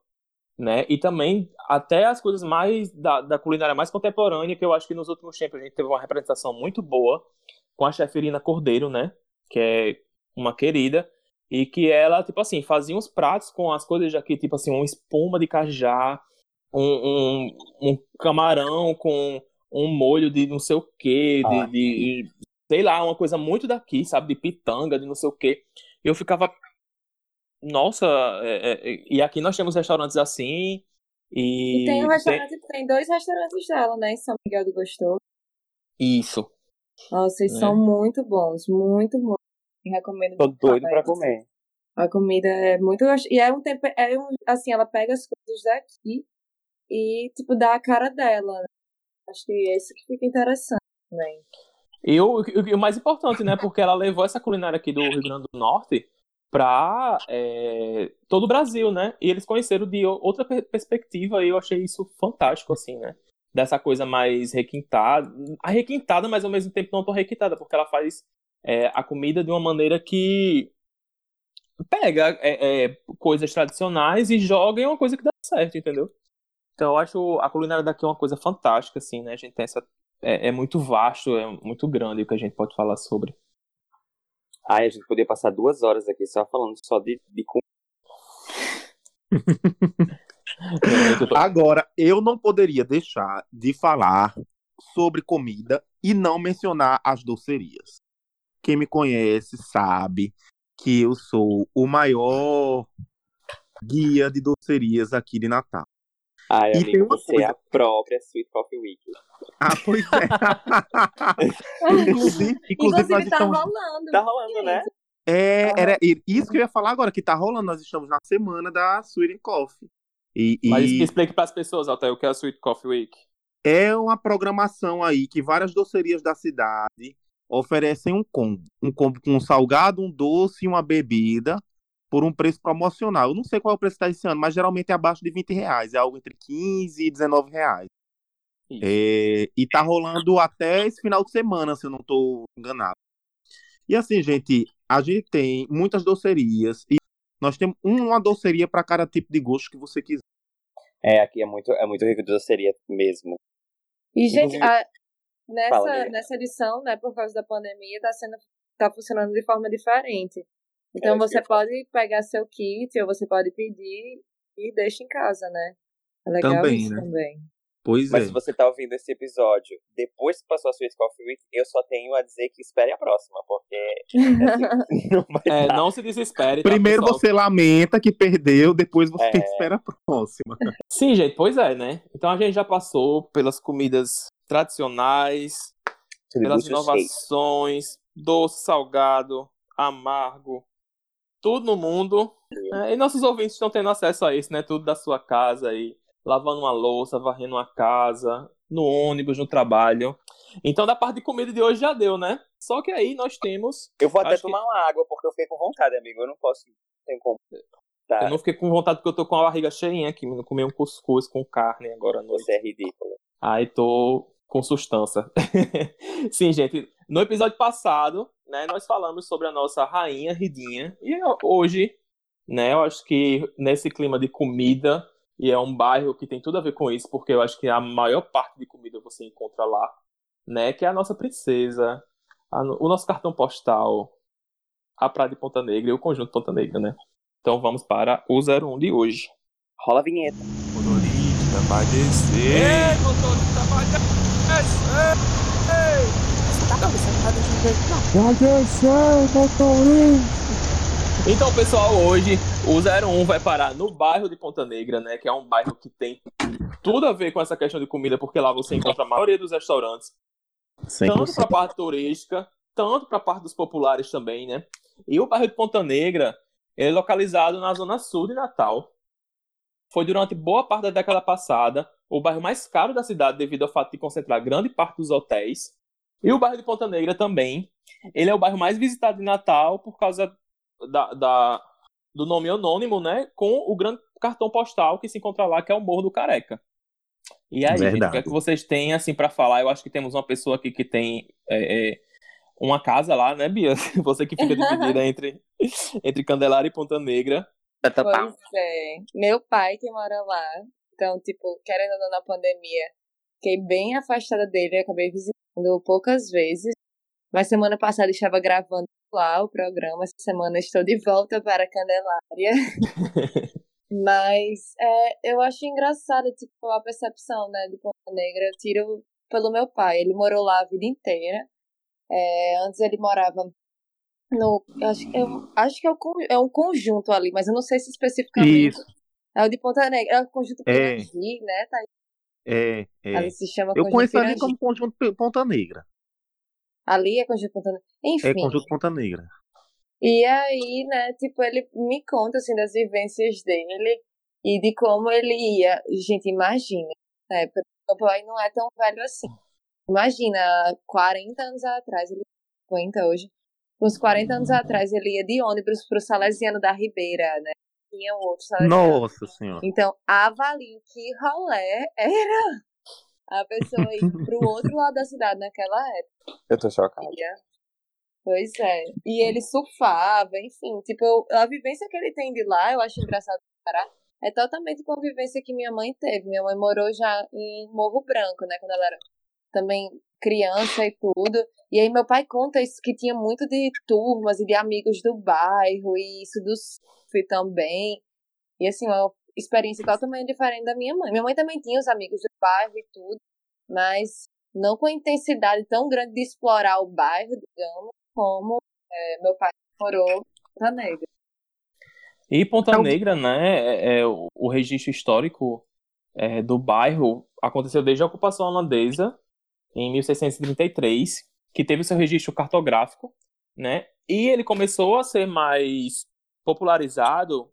né? E também até as coisas mais da, da culinária mais contemporânea, que eu acho que nos últimos tempos a gente teve uma representação muito boa com a chefe Irina Cordeiro, né? Que é uma querida. E que ela, tipo assim, fazia uns pratos com as coisas daqui, tipo assim, uma espuma de cajá, um, um, um camarão com um molho de não sei o quê, de, Ah. de- sei lá, uma coisa muito daqui, sabe? De pitanga, de não sei o quê. Eu ficava. Nossa, é, é, e aqui nós temos restaurantes assim. E, E tem um restaurante, tem dois restaurantes dela, né? Em São Miguel do Gostoso. Isso. Nossa, eles É. são muito bons, muito bons. E recomendo Tô doido pra comer. A comida é muito gostosa. E é um tempo. É um, assim, ela pega as coisas daqui e, tipo, dar a cara dela. Né? Acho que é isso que fica interessante também. E o, o, o, mais importante, né? Porque ela levou essa culinária aqui do Rio Grande do Norte para é, todo o Brasil, né? E eles conheceram de outra perspectiva e eu achei isso fantástico, assim, né? Dessa coisa mais requintada, requintada, mas ao mesmo tempo não tão requintada, porque ela faz é, a comida de uma maneira que pega é, é, coisas tradicionais e joga em uma coisa que dá certo, entendeu? Então eu acho a culinária daqui uma coisa fantástica, assim, né? A gente tem essa. É, é muito vasto, é muito grande o que a gente pode falar sobre. Ai, a gente poderia passar duas horas aqui só falando só de, de <laughs> Agora, eu não poderia deixar de falar sobre comida e não mencionar as docerias. Quem me conhece sabe que eu sou o maior guia de docerias aqui de Natal. Ai, e amigo, você coisa... é a própria Sweet Coffee Week. Ah, pois é. <laughs> inclusive, inclusive, inclusive tá estamos... rolando. Tá rolando, né? É, era isso que eu ia falar agora, que tá rolando. Nós estamos na semana da Sweet Coffee. E, e... Mas explique para as pessoas, até o que é a Sweet Coffee Week. É uma programação aí que várias docerias da cidade oferecem um combo. Um combo com um salgado, um doce e uma bebida por um preço promocional. Eu não sei qual é o preço que está esse ano, mas geralmente é abaixo de 20 reais. É algo entre 15 e 19 reais. É, e tá rolando até esse final de semana, se eu não estou enganado. E assim, gente, a gente tem muitas docerias e nós temos uma doceria para cada tipo de gosto que você quiser. É, aqui é muito, é muito rico de doceria mesmo. E, gente, a, nessa, Fala, nessa edição, né, por causa da pandemia, tá, sendo, tá funcionando de forma diferente. Então é, você pode pegar seu kit ou você pode pedir e deixa em casa, né? É legal também, isso né? também. Pois Mas é. se você está ouvindo esse episódio depois que passou a sua Coffee Week, eu só tenho a dizer que espere a próxima, porque assim, <laughs> não, é, não se desespere. Tá, Primeiro pessoal? você lamenta que perdeu, depois você é... <laughs> espera a próxima. Sim, gente, pois é, né? Então a gente já passou pelas comidas tradicionais, pelas inovações, doce, salgado, amargo, tudo no mundo. É, e nossos ouvintes estão tendo acesso a isso, né? Tudo da sua casa aí lavando uma louça, varrendo uma casa, no ônibus, no trabalho. Então, da parte de comida de hoje já deu, né? Só que aí nós temos. Eu vou até tomar que... uma água, porque eu fiquei com vontade, amigo. Eu não posso. Tem como. Tá. Eu não fiquei com vontade porque eu tô com a barriga cheinha aqui. Não comi um cuscuz com carne agora à noite. Você é ridículo. Aí tô com sustância. <laughs> Sim, gente. No episódio passado, né, nós falamos sobre a nossa rainha Ridinha. E hoje, né, eu acho que nesse clima de comida, e é um bairro que tem tudo a ver com isso, porque eu acho que a maior parte de comida você encontra lá, né? Que é a nossa princesa, a, o nosso cartão postal, a Praia de Ponta Negra e o Conjunto Ponta Negra, né? Então vamos para o 01 de hoje. Rola a vinheta. Motorista vai descer. Ei, motorista vai descer. Você tá começando a descer. Vai descer, motorista. Então, pessoal, hoje o 01 vai parar no bairro de Ponta Negra, né? Que é um bairro que tem tudo a ver com essa questão de comida, porque lá você encontra a maioria dos restaurantes. 100%. Tanto para a parte turística, tanto para a parte dos populares também, né? E o bairro de Ponta Negra é localizado na zona sul de Natal. Foi durante boa parte da década passada o bairro mais caro da cidade devido ao fato de concentrar grande parte dos hotéis. E o bairro de Ponta Negra também. Ele é o bairro mais visitado de Natal por causa da, da, do nome anônimo, né? Com o grande cartão postal que se encontra lá, que é o Morro do Careca. E aí, gente, o que é que vocês têm assim para falar? Eu acho que temos uma pessoa aqui que tem é, é, uma casa lá, né, Bia? <laughs> Você que fica dividida <laughs> entre, entre Candelária e Ponta Negra. Pois é. Meu pai que mora lá. Então, tipo, querendo ou não, na pandemia, fiquei bem afastada dele. acabei visitando poucas vezes. Mas semana passada estava gravando lá o programa. Essa semana estou de volta para a Candelária. <laughs> Mas é, eu acho engraçado, tipo, a percepção, né, de Ponta Negra. Eu tiro pelo meu pai. Ele morou lá a vida inteira. É, antes ele morava no. Acho, eu acho que é, o, é um conjunto ali, mas eu não sei se especificamente. Isso. É o de Ponta Negra. É o conjunto Pirangi, é. né? Tá. É, é. Ali se chama eu conheço Pirangi. ali como conjunto Ponta Negra. Ali é Conjunto Ponta Negra. Enfim. É Conjunto Ponta Negra. E aí, né, tipo, ele me conta, assim, das vivências dele. e de como ele ia. Gente, imagina, né? O pai não é tão velho assim. Imagina, 40 anos atrás, ele 50 hoje. Uns 40 anos atrás ele ia de ônibus pro Salesiano da Ribeira, né? Tinha um outro Salesiano. Nossa senhora. Então, avalie que rolé era a pessoa ir <laughs> pro outro lado da cidade naquela época. Eu tô chocado. Pois é. E ele surfava, enfim. Tipo, a vivência que ele tem de lá, eu acho engraçado parar. É totalmente com a vivência que minha mãe teve. Minha mãe morou já em Morro Branco, né? Quando ela era também criança e tudo. E aí meu pai conta isso que tinha muito de turmas e de amigos do bairro e isso do surf também. E assim, uma experiência totalmente diferente da minha mãe. Minha mãe também tinha os amigos do bairro e tudo, mas não com a intensidade tão grande de explorar o bairro, digamos, como é, meu pai morou em Ponta Negra. E Ponta Negra, né, é, é, o, o registro histórico é, do bairro aconteceu desde a ocupação holandesa, em 1633, que teve seu registro cartográfico, né, e ele começou a ser mais popularizado,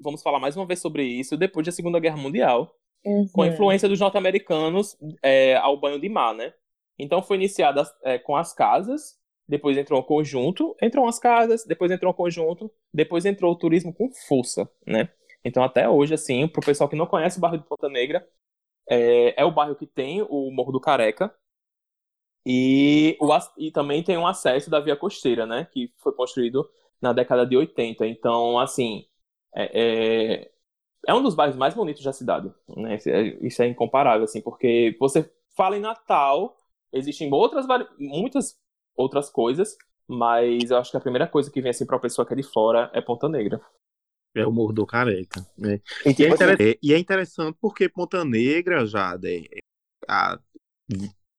vamos falar mais uma vez sobre isso, depois da Segunda Guerra Mundial, uhum. com a influência dos norte-americanos é, ao banho de mar, né. Então foi iniciada é, com as casas, depois entrou o conjunto, entrou as casas, depois entrou o conjunto, depois entrou o turismo com força, né? Então até hoje, assim, pro pessoal que não conhece o bairro de Ponta Negra, é, é o bairro que tem o Morro do Careca e, o, e também tem um acesso da Via Costeira, né? Que foi construído na década de 80. Então, assim, é, é, é um dos bairros mais bonitos da cidade, né? Isso é, é incomparável, assim, porque você fala em Natal, existem outras muitas outras coisas, mas eu acho que a primeira coisa que vem assim pra uma pessoa que é de fora é Ponta Negra. É o Morro do Careca. Né? E, é e, é interessante porque Ponta Negra já é, há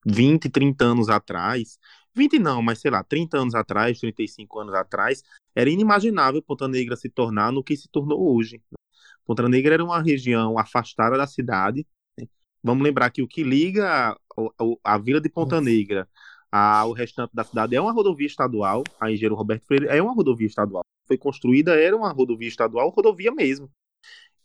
20, 30 anos atrás, 20 não, mas sei lá, 30 anos atrás, 35 anos atrás, era inimaginável Ponta Negra se tornar no que se tornou hoje. Ponta Negra era uma região afastada da cidade. Né? Vamos lembrar que o que liga a, a, a vila de Ponta Negra a, o restante da cidade é uma rodovia estadual, a Engenheiro Roberto Freire é uma rodovia estadual. Foi construída, era uma rodovia estadual, rodovia mesmo.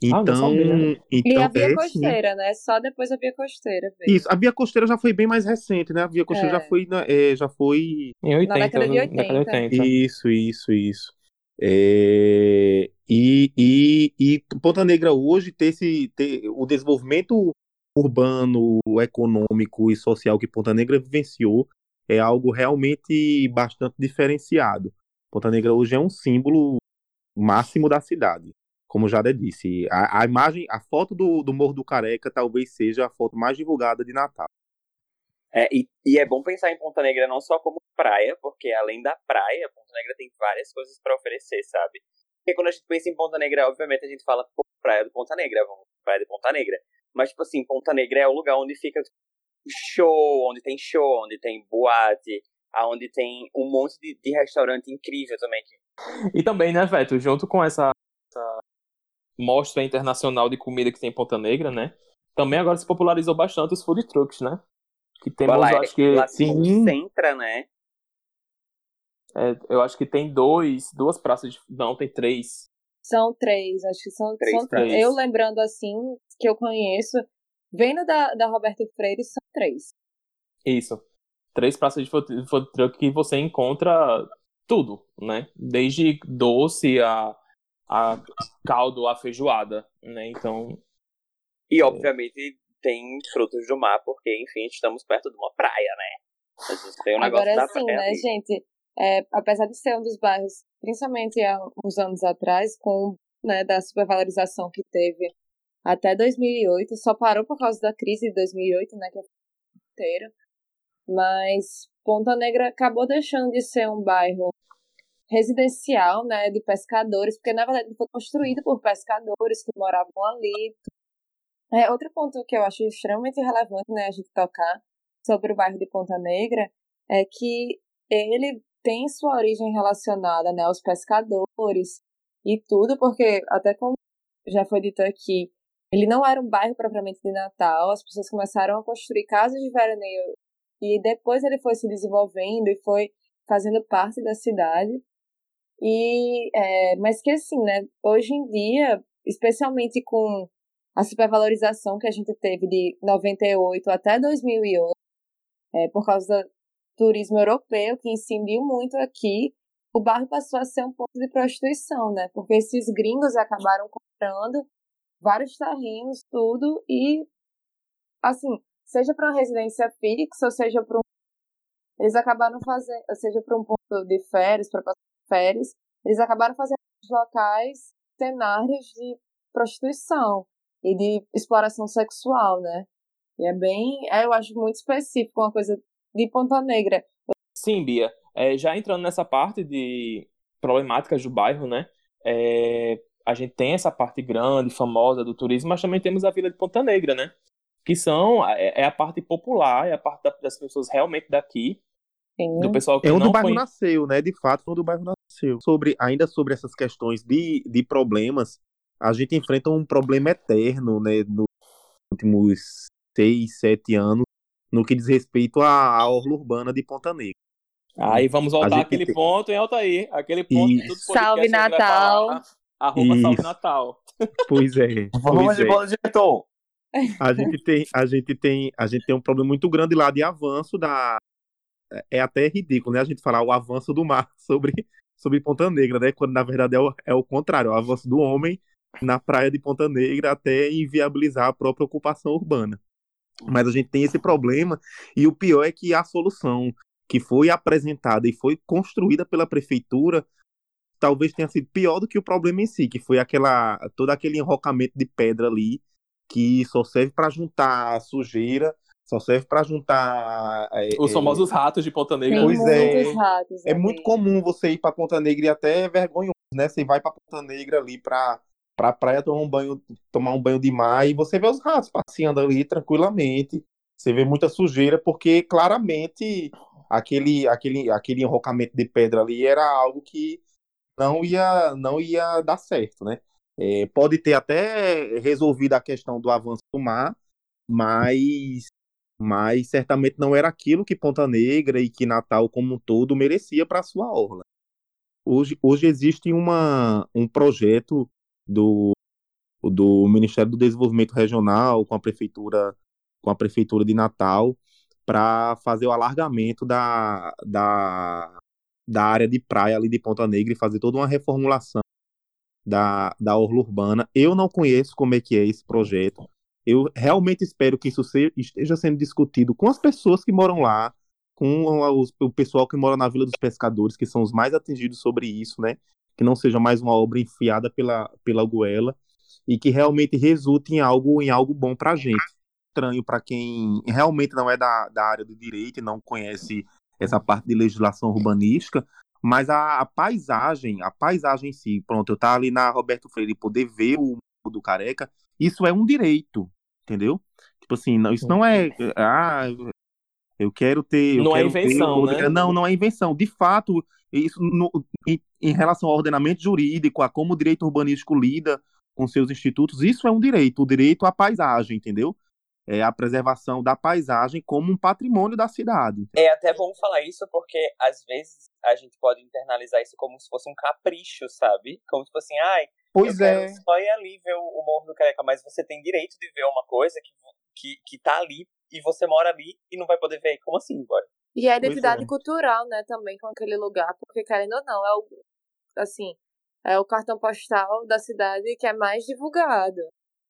Então, ah, então e a Via é, Costeira, sim. né? Só depois a Via Costeira. Veio. Isso, a Via Costeira já foi bem mais recente, né? A Via Costeira é. já foi. É, já foi. Em 80, na década de 80. Década de 80. Isso, isso, isso. É, e, e, e Ponta Negra hoje ter, esse, ter o desenvolvimento urbano, econômico e social que Ponta Negra vivenciou é algo realmente bastante diferenciado. Ponta Negra hoje é um símbolo máximo da cidade. Como já disse, a, a imagem, a foto do, do Morro do Careca talvez seja a foto mais divulgada de Natal. É, e, e, é bom pensar em Ponta Negra não só como praia, porque além da praia, Ponta Negra tem várias coisas para oferecer, sabe? Porque quando a gente pensa em Ponta Negra, obviamente a gente fala praia do Ponta Negra, vamos praia de Ponta Negra. Mas, tipo assim, Ponta Negra é o lugar onde fica show, onde tem show, onde tem boate, onde tem um monte de, de restaurante incrível também. E também, né, Veto, junto com essa, essa mostra internacional de comida que tem em Ponta Negra, né? Também agora se popularizou bastante os food trucks, né? Que temos, lá, acho que. Lá se concentra, né? É, eu acho que tem dois, duas praças de. Não, tem três. São três, acho que são, três, são três. Eu lembrando assim, que eu conheço, Vendo da, da Roberto Freire, são três. Isso. Três praças de food truck que você encontra tudo, né? Desde doce a, a caldo, a feijoada, né? Então. E obviamente tem frutos do mar, porque, enfim, estamos perto de uma praia, né? A gente tem um negócio Agora da sim, praia né, ali. gente? É, apesar de ser um dos bairros, principalmente há uns anos atrás, com né, da supervalorização que teve até 2008, só parou por causa da crise de 2008, né, que é inteiro. Mas Ponta Negra acabou deixando de ser um bairro residencial, né, de pescadores, porque na verdade foi construído por pescadores que moravam ali. É, outro ponto que eu acho extremamente relevante, né, a gente tocar sobre o bairro de Ponta Negra é que ele tem sua origem relacionada, né, aos pescadores e tudo, porque até como já foi dito aqui, ele não era um bairro propriamente de Natal, as pessoas começaram a construir casas de veraneio e depois ele foi se desenvolvendo e foi fazendo parte da cidade. E, é, mas que assim, né, hoje em dia especialmente com a supervalorização que a gente teve de 98 até 2008, é, por causa do turismo europeu, que incidiu muito aqui, o bairro passou a ser um ponto de prostituição, né? Porque esses gringos acabaram comprando vários terrenos, tudo, e, assim, seja para uma residência fixa, ou seja para um. Eles acabaram fazendo, seja para um ponto de férias, para passar férias, eles acabaram fazendo locais cenários de prostituição e de exploração sexual, né? E é bem, é, eu acho muito específico, uma coisa de Ponta Negra. Sim, Bia. É, já entrando nessa parte de problemáticas do bairro, né? É, a gente tem essa parte grande, famosa do turismo, mas também temos a Vila de Ponta Negra, né? Que são, é, é a parte popular, é a parte das pessoas realmente daqui, Sim. do pessoal que É onde não o bairro foi... nasceu, né? De fato, onde o bairro Sobre, ainda sobre essas questões de, de problemas, a gente enfrenta um problema eterno, né? Nos últimos seis, sete anos, no que diz respeito à, à orla urbana de Ponta Negra. Aí vamos voltar gente àquele tem- ponto em Altair, aquele ponto Isso. podcast Salve, Natal. falar. Arroba Salve Isso. Natal. Pois é. Vamos de é. bola, diretor. A gente tem, a gente tem, a gente tem um problema muito grande lá de avanço da é até ridículo, né? A gente falar o avanço do mar <laughs> sobre sobre Ponta Negra, né? Quando na verdade é o, é o contrário, é o avanço do homem na praia de Ponta Negra até inviabilizar a própria ocupação urbana. Mas a gente tem esse problema e o pior é que a solução que foi apresentada e foi construída pela prefeitura talvez tenha sido pior do que o problema em si, que foi aquela todo aquele enrocamento de pedra ali que só serve para juntar sujeira, só serve para juntar. é, Os é, famosos ratos de Ponta Negra. Tem Pois é. ratos. É muito comum você ir para Ponta Negra e até é vergonhoso, né? Você vai para Ponta Negra ali para para praia tomar um banho, tomar um banho de mar e você vê os ratos passeando ali tranquilamente. Você vê muita sujeira porque claramente aquele aquele aquele enrocamento de pedra ali era algo que não ia não ia dar certo, né? É, pode ter até resolvido a questão do avanço do mar, mas mas certamente não era aquilo que Ponta Negra e que Natal como um todo merecia para sua orla. Hoje, hoje existe uma, um projeto do, do Ministério do Desenvolvimento Regional com a prefeitura com a prefeitura de Natal para fazer o alargamento da, da, da área de praia ali de Ponta Negra e fazer toda uma reformulação da, da orla urbana. Eu não conheço como é que é esse projeto. Eu realmente espero que isso esteja sendo discutido com as pessoas que moram lá, com o pessoal que mora na Vila dos Pescadores, que são os mais atingidos sobre isso, né? Que não seja mais uma obra enfiada pela, pela goela e que realmente resulte em algo, em algo bom para a gente. Estranho para quem realmente não é da, da área do direito e não conhece essa parte de legislação urbanística, mas a, a paisagem, a paisagem em si, pronto, eu estar ali na Roberto Freire e poder ver o do Careca, isso é um direito, entendeu? Tipo assim, não, isso não é, ah, eu quero ter, eu Não é quero ter invenção, o- né? Não, não é invenção. De fato, isso no- em, em relação ao ordenamento jurídico, a como o direito urbanístico lida com seus institutos, isso é um direito, o direito à paisagem, entendeu? É a preservação da paisagem como um patrimônio da cidade. É até bom falar isso porque às vezes a gente pode internalizar isso como se fosse um capricho, sabe? Como se fosse assim, ai, Pois eu é. só ir ali ver o, Morro do Careca, mas você tem direito de ver uma coisa que, que, que tá ali e você mora ali e não vai poder ver. Como assim, boy? E a Pois identidade é. cultural, né, também com aquele lugar, porque querendo ou não, é o assim, é o cartão postal da cidade que é mais divulgado.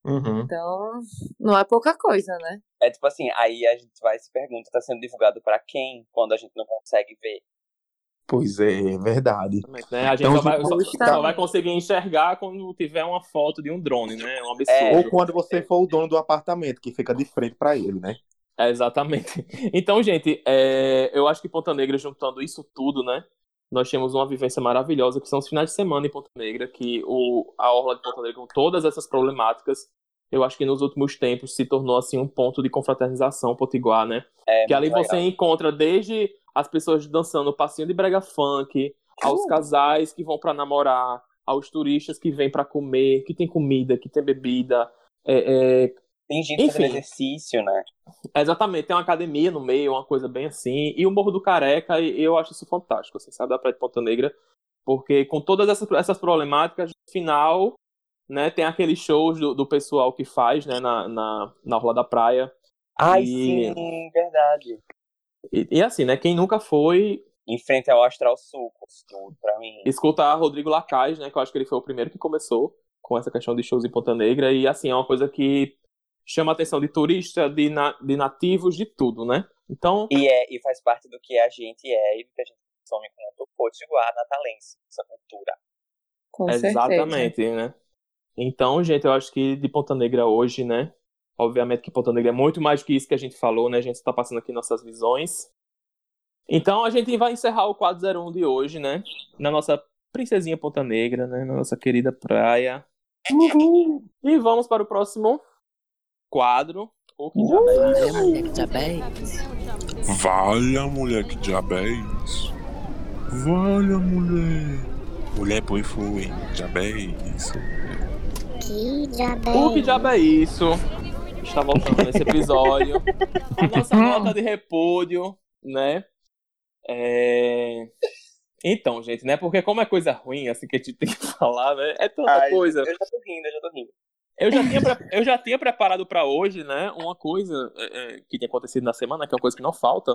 Uhum. Então, não é pouca coisa, né? É tipo assim, aí a gente vai e se pergunta, tá sendo divulgado pra quem quando a gente não consegue ver? Pois é, verdade. Exatamente, né? A gente Então, só, vai, só- só vai conseguir enxergar quando tiver uma foto de um drone, né? É um absurdo. É. Ou quando você for o dono do apartamento, que fica de frente para ele, né? É, exatamente. <laughs> Então, gente, é, eu acho que Ponta Negra, juntando isso tudo, né? Nós temos uma vivência maravilhosa, que são os finais de semana em Ponta Negra, que o, a Orla de Ponta Negra, com todas essas problemáticas, eu acho que nos últimos tempos se tornou, assim, um ponto de confraternização potiguar, né? É Que ali você legal. encontra desde as pessoas dançando passinho de brega funk, aos Uh. casais que vão pra namorar, aos turistas que vêm pra comer, que tem comida, que tem bebida. É, é, Tem gente fazendo Enfim. exercício, né? exatamente, tem uma academia no meio, uma coisa bem assim. E o Morro do Careca, e eu acho isso fantástico, assim, sabe, da Praia de Ponta Negra. Porque com todas essas, essas problemáticas, no final, né? Tem aqueles shows do, do pessoal que faz, né, na, na, na Orla da Praia. Ai, E- sim, verdade. E, e assim, né, quem nunca foi, Em frente ao Astral Sucos, tudo pra mim. escuta Rodrigo Lacaz, né, que eu acho que ele foi o primeiro que começou com essa questão de shows em Ponta Negra. E assim, é uma coisa que chama a atenção de turista, de, na, de nativos, de tudo, né? Então, E, é, e faz parte do que a gente é e do que a gente consome enquanto potiguar natalense, essa cultura. Com certeza. Exatamente, né? Então, gente, eu acho que de Ponta Negra hoje, né? Obviamente que Ponta Negra é muito mais do que isso que a gente falou, né? A gente está passando aqui nossas visões. Então, a gente vai encerrar o 401 de hoje, né? Na nossa princesinha Ponta Negra, né? Na nossa querida praia. E vamos para o próximo quadro. O que já é isso? Valha, mulher, que diabéis. Valha, mulher. Mulher, põe foi. Diabéis. Que diabo O que diabo é isso? Está voltando nesse episódio. <laughs> A nossa nota de repúdio, né? É... Então, gente, né? Porque como é coisa ruim, assim, que a gente tem que <laughs> falar, né? É tanta Ai, coisa. Eu já tô rindo, eu já tô rindo. Eu já tinha, pre- eu já tinha preparado pra hoje, né? Uma coisa é, é, que tinha acontecido na semana, que é uma coisa que não falta.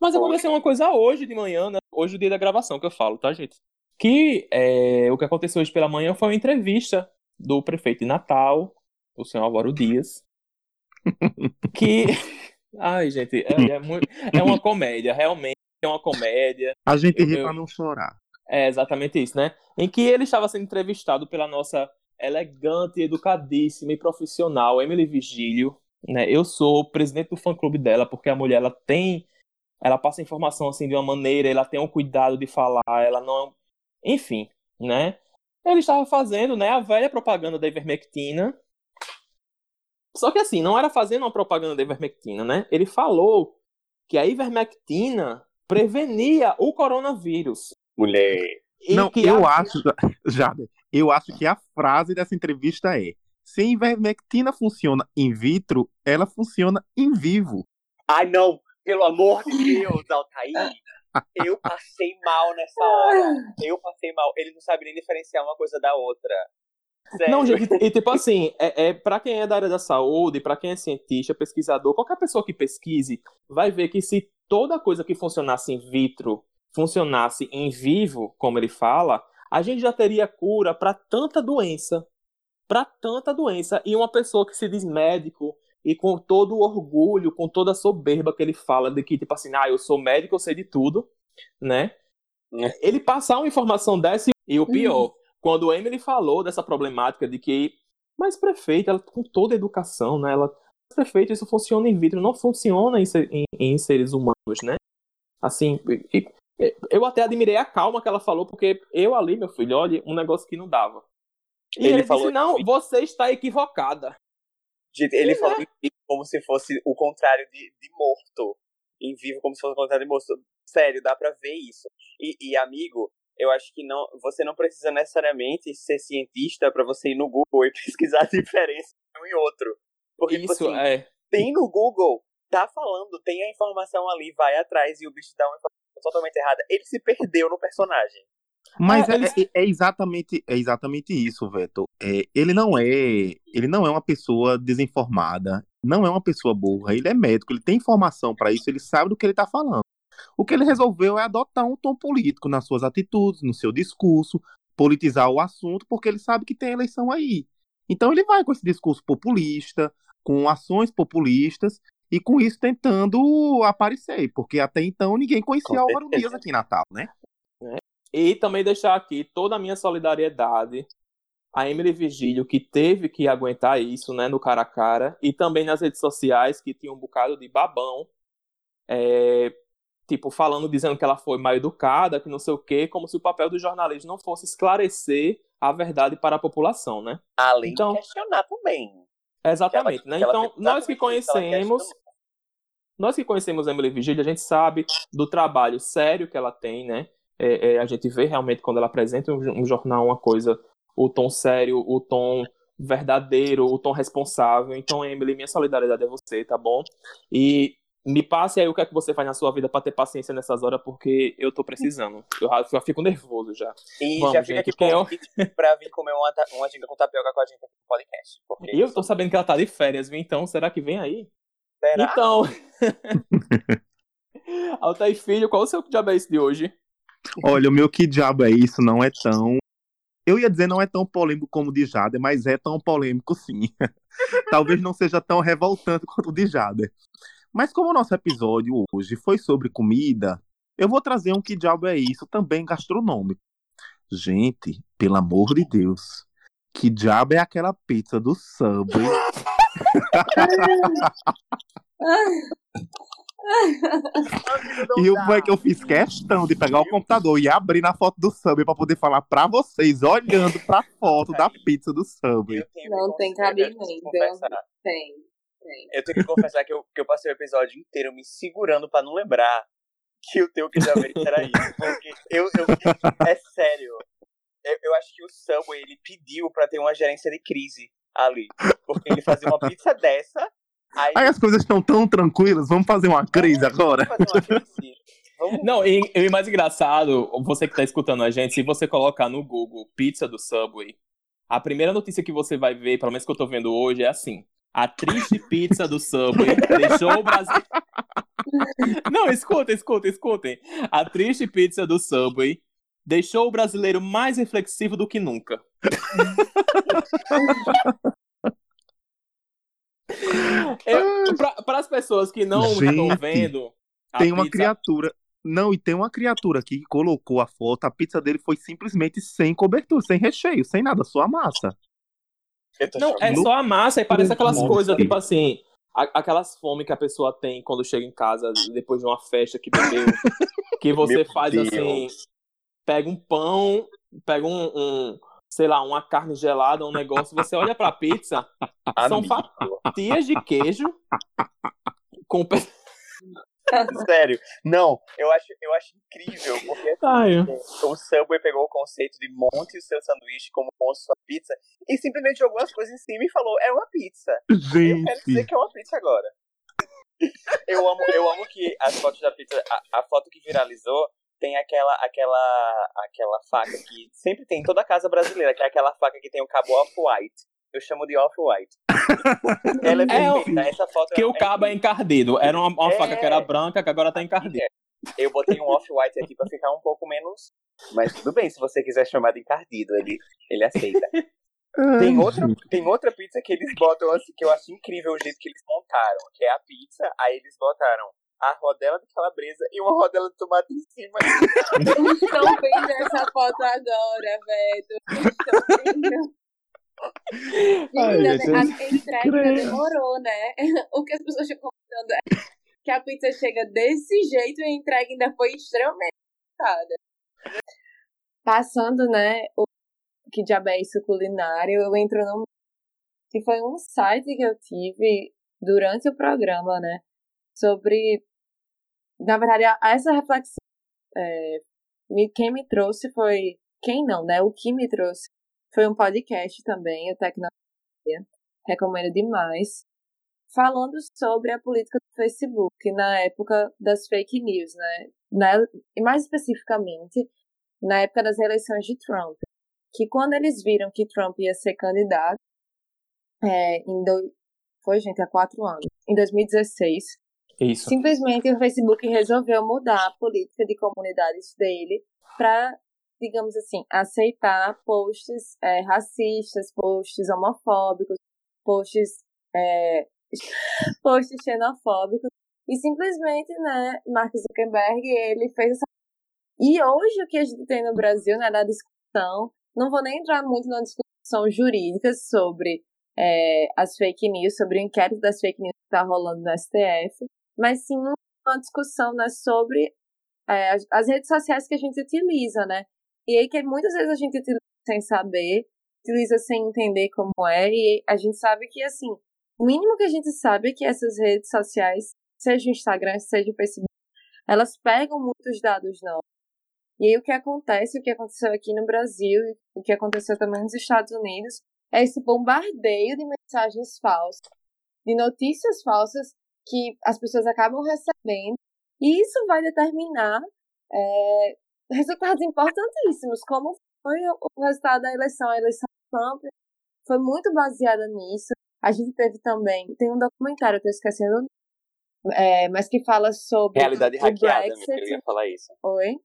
Mas aconteceu uma coisa hoje de manhã, né? Hoje, o dia da gravação que eu falo, tá, gente? Que é, o que aconteceu hoje pela manhã foi uma entrevista do prefeito de Natal, o senhor Álvaro Dias. <laughs> Que. Ai, gente, é, é, muito, é uma comédia, realmente é uma comédia. A gente Eu- ri eu- pra não chorar. É exatamente isso, né? Em que ele estava sendo entrevistado pela nossa elegante, educadíssima e profissional Emily Vigílio, né? Eu sou presidente do fã-clube dela porque a mulher ela tem, ela passa informação assim de uma maneira, ela tem um cuidado de falar, ela não, enfim, né? Ele estava fazendo, né, a velha propaganda da ivermectina. Só que assim, não era fazendo uma propaganda da ivermectina, né? Ele falou que a ivermectina prevenia o coronavírus. Mulher. E não, que eu a- acho, <laughs> Jade, eu acho que a frase dessa entrevista é: se a ivermectina funciona in vitro, ela funciona em vivo. Ai, não! Pelo amor de Deus, Altair! Eu passei mal nessa hora. Eu passei mal. Ele não sabe nem diferenciar uma coisa da outra. Sério. Não, gente, e tipo assim, é, é para quem é da área da saúde, pra quem é cientista, pesquisador, qualquer pessoa que pesquise, vai ver que se toda coisa que funcionasse in vitro funcionasse em vivo, como ele fala, a gente já teria cura pra tanta doença, Pra tanta doença e uma pessoa que se diz médico e com todo o orgulho, com toda a soberba que ele fala de que tipo assim, ah, eu sou médico, eu sei de tudo, né? É. Ele passar uma informação dessa e o pior, quando o Emily falou dessa problemática de que, mas prefeito, ela com toda a educação, né? Ela, prefeito, isso funciona in vitro, não funciona em, em- em seres humanos, né? Assim, e- e- eu até admirei a calma que ela falou, porque eu ali, meu filho, olha, um negócio que não dava. E Ele ele, falou disse, não, que- você está equivocada. Gente, ele falou em vivo como se fosse o contrário de, de morto. Em vivo como se fosse o contrário de morto. Sério, dá pra ver isso. E, e, amigo, eu acho que não, você não precisa necessariamente ser cientista pra você ir no Google e pesquisar <laughs> a diferença de um e outro. Porque, tipo Isso assim, é. tem no Google, tá falando, tem a informação ali, vai atrás e o bicho dá uma informação totalmente errada. Ele se perdeu no personagem. Mas É, é, eles- é- é exatamente, é exatamente isso, Veto. É, ele não é, ele não é uma pessoa desinformada, não é uma pessoa burra. Ele é médico, ele tem informação para isso, ele sabe do que ele está falando. O que ele resolveu é adotar um tom político nas suas atitudes, no seu discurso, politizar o assunto, porque ele sabe que tem eleição aí. Então ele vai com esse discurso populista, com ações populistas e com isso tentando aparecer, porque até então ninguém conhecia Álvaro. Dias aqui em Natal, né? E também deixar aqui toda a minha solidariedade a Emily Vigílio, que teve que aguentar isso, né, no cara a cara, e também nas redes sociais, que tinha um bocado de babão, é, tipo, falando, dizendo que ela foi mal educada, que não sei o quê, como se o papel do jornalismo não fosse esclarecer a verdade para a população, né? Além Então- de questionar também. Exatamente, Ela- né? Então, nós que conhecemos, nós que conhecemos a Emily Vigílio, a gente sabe do trabalho sério que ela tem, né? É, é, a gente vê realmente quando ela apresenta um, um jornal uma coisa, o tom sério, o tom verdadeiro, o tom responsável. Então, Emily, minha solidariedade é você, tá bom? E me passe aí o que é que você faz na sua vida pra ter paciência nessas horas, porque eu tô precisando. Eu já- fico nervoso já. E Vamos, já fica gente, aqui convite pra vir comer uma, uma ginga com tapioca com a gente aqui no podcast. E eu tô sabendo que ela tá de férias, viu? Então, será que vem aí? será? Então. <laughs> Altair Filho, qual o seu diabo é esse de hoje? Olha, o meu que diabo é isso? Não é tão. Eu ia dizer não é tão polêmico como o de Jader, mas é tão polêmico sim. <laughs> Talvez não seja tão revoltante quanto o de Jader. Mas como o nosso episódio hoje foi sobre comida, eu vou trazer um que diabo é isso também gastronômico. Gente, pelo amor de Deus, que diabo é aquela pizza do Subway? <laughs> E o foi que eu fiz questão de pegar o computador e abrir na foto do Subway pra poder falar pra vocês, olhando pra foto da pizza do Subway. Tenho Não tem cabimento. tem. Eu tenho que confessar que eu, que eu passei o episódio inteiro me segurando pra não lembrar que o teu que já veio era isso. Porque eu, eu é sério. Eu, eu acho que o Subway ele pediu pra ter uma gerência de crise ali. Porque ele fazia uma pizza dessa. Aí Aí as coisas estão tão tranquilas, vamos fazer uma crise agora? Vamos fazer uma crise. Vamos Não, e, e o mais engraçado, você que tá escutando a gente, se você colocar no Google pizza do Subway, a primeira notícia que você vai ver, pelo menos que eu tô vendo hoje, é assim. A triste pizza do Subway deixou o Brasil. <laughs> Não, escutem, escutem, escutem. A triste pizza do Subway deixou o brasileiro mais reflexivo do que nunca. <laughs> Para as pessoas que não estão vendo, Tem uma pizza- criatura. Não, e tem uma criatura aqui que colocou a foto. A pizza dele foi simplesmente sem cobertura, sem recheio, sem nada, só a massa. Não, é só a massa e parece aquelas coisas, tipo assim, a- aquelas fome que a pessoa tem quando chega em casa depois de uma festa que bebeu. que você Meu faz Deus. assim, pega um pão, pega um, um, sei lá, uma carne gelada, um negócio, você olha pra pizza, <laughs> são Amigo. fatias de queijo com. <laughs> <laughs> Sério. Não, eu acho, eu acho incrível, porque Ai, o Subway pegou o conceito de monte o seu sanduíche como monte sua pizza e simplesmente jogou as coisas em cima e falou, é uma pizza. Eu quero dizer Gente, que é uma pizza agora. <laughs> Eu amo, eu amo que as fotos da pizza, a, a foto que viralizou tem aquela, aquela, aquela faca que sempre tem em toda casa brasileira, que é aquela faca que tem o cabo off-white. Eu chamo de off-white. <laughs> Ela é É, perfeita. Essa foto que é, o cabo é encardido. Era uma, uma É. faca que era branca, que agora tá encardida. Eu botei um off-white aqui pra ficar um pouco menos. Mas tudo bem, se você quiser chamar de encardido, ele, ele aceita. Tem outra, tem outra pizza que eles botam assim, que eu acho incrível o jeito que eles montaram. Que é a pizza, aí eles botaram a rodela de calabresa e uma rodela de tomate em cima. Estou vendo essa foto agora, velho. Vendo. Ai, Menina, gente, a entrega ainda demorou, né? <laughs> O que as pessoas estão comentando é que a pizza chega desse jeito e a entrega ainda foi extremamente complicada. Passando, né, o que diabo é isso culinário, eu entro num... que foi um site que eu tive durante o programa, né, sobre... Na verdade, essa reflexão, é, quem me trouxe foi... Quem não, né? O que me trouxe foi um podcast também, o Tecnologia. Recomendo demais. Falando sobre a política do Facebook na época das fake news, né? Na, e mais especificamente, na época das eleições de Trump. Que quando eles viram que Trump ia ser candidato, é, em do, foi, gente, há quatro anos, em 2016, Isso. simplesmente o Facebook resolveu mudar a política de comunidades dele para, digamos assim, aceitar posts é, racistas, posts homofóbicos, posts, é, <laughs> posts xenofóbicos. E simplesmente, né, Mark Zuckerberg, ele fez essa. E hoje o que a gente tem no Brasil, né, da discussão, não vou nem entrar muito na discussão jurídica sobre é, as fake news, sobre o inquérito das fake news que está rolando no STF, mas sim uma discussão né, sobre é, as redes sociais que a gente utiliza, né? E aí que muitas vezes a gente utiliza sem saber, utiliza sem entender como é, e a gente sabe que, assim, o mínimo que a gente sabe é que essas redes sociais, seja o Instagram, seja o Facebook, elas pegam muitos dados nossos. E aí o que acontece, o que aconteceu aqui no Brasil, o que aconteceu também nos Estados Unidos, é esse bombardeio de mensagens falsas, de notícias falsas que as pessoas acabam recebendo, e isso vai determinar é, resultados importantíssimos, como foi o resultado da eleição, a eleição Trump foi muito baseada nisso. A gente teve também, tem um documentário, eu tô esquecendo, é, mas que fala sobre Realidade o hackeada, Brexit. eu ia falar isso. Oi?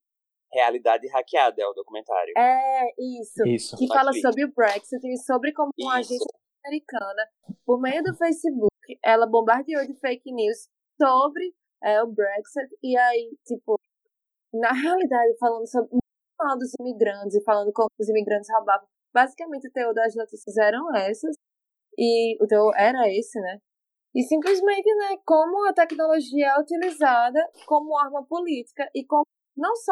Realidade hackeada é o documentário. É, isso. Isso. Que fala vi. sobre o Brexit e sobre como uma Isso. agência americana, por meio do Facebook, ela bombardeou de fake news sobre é, o Brexit. E aí, tipo, na realidade, falando sobre mal dos imigrantes e falando como os imigrantes roubavam. Basicamente, o teor das notícias eram essas. E o teor era esse, né? E simplesmente, né, como a tecnologia é utilizada como arma política e como não só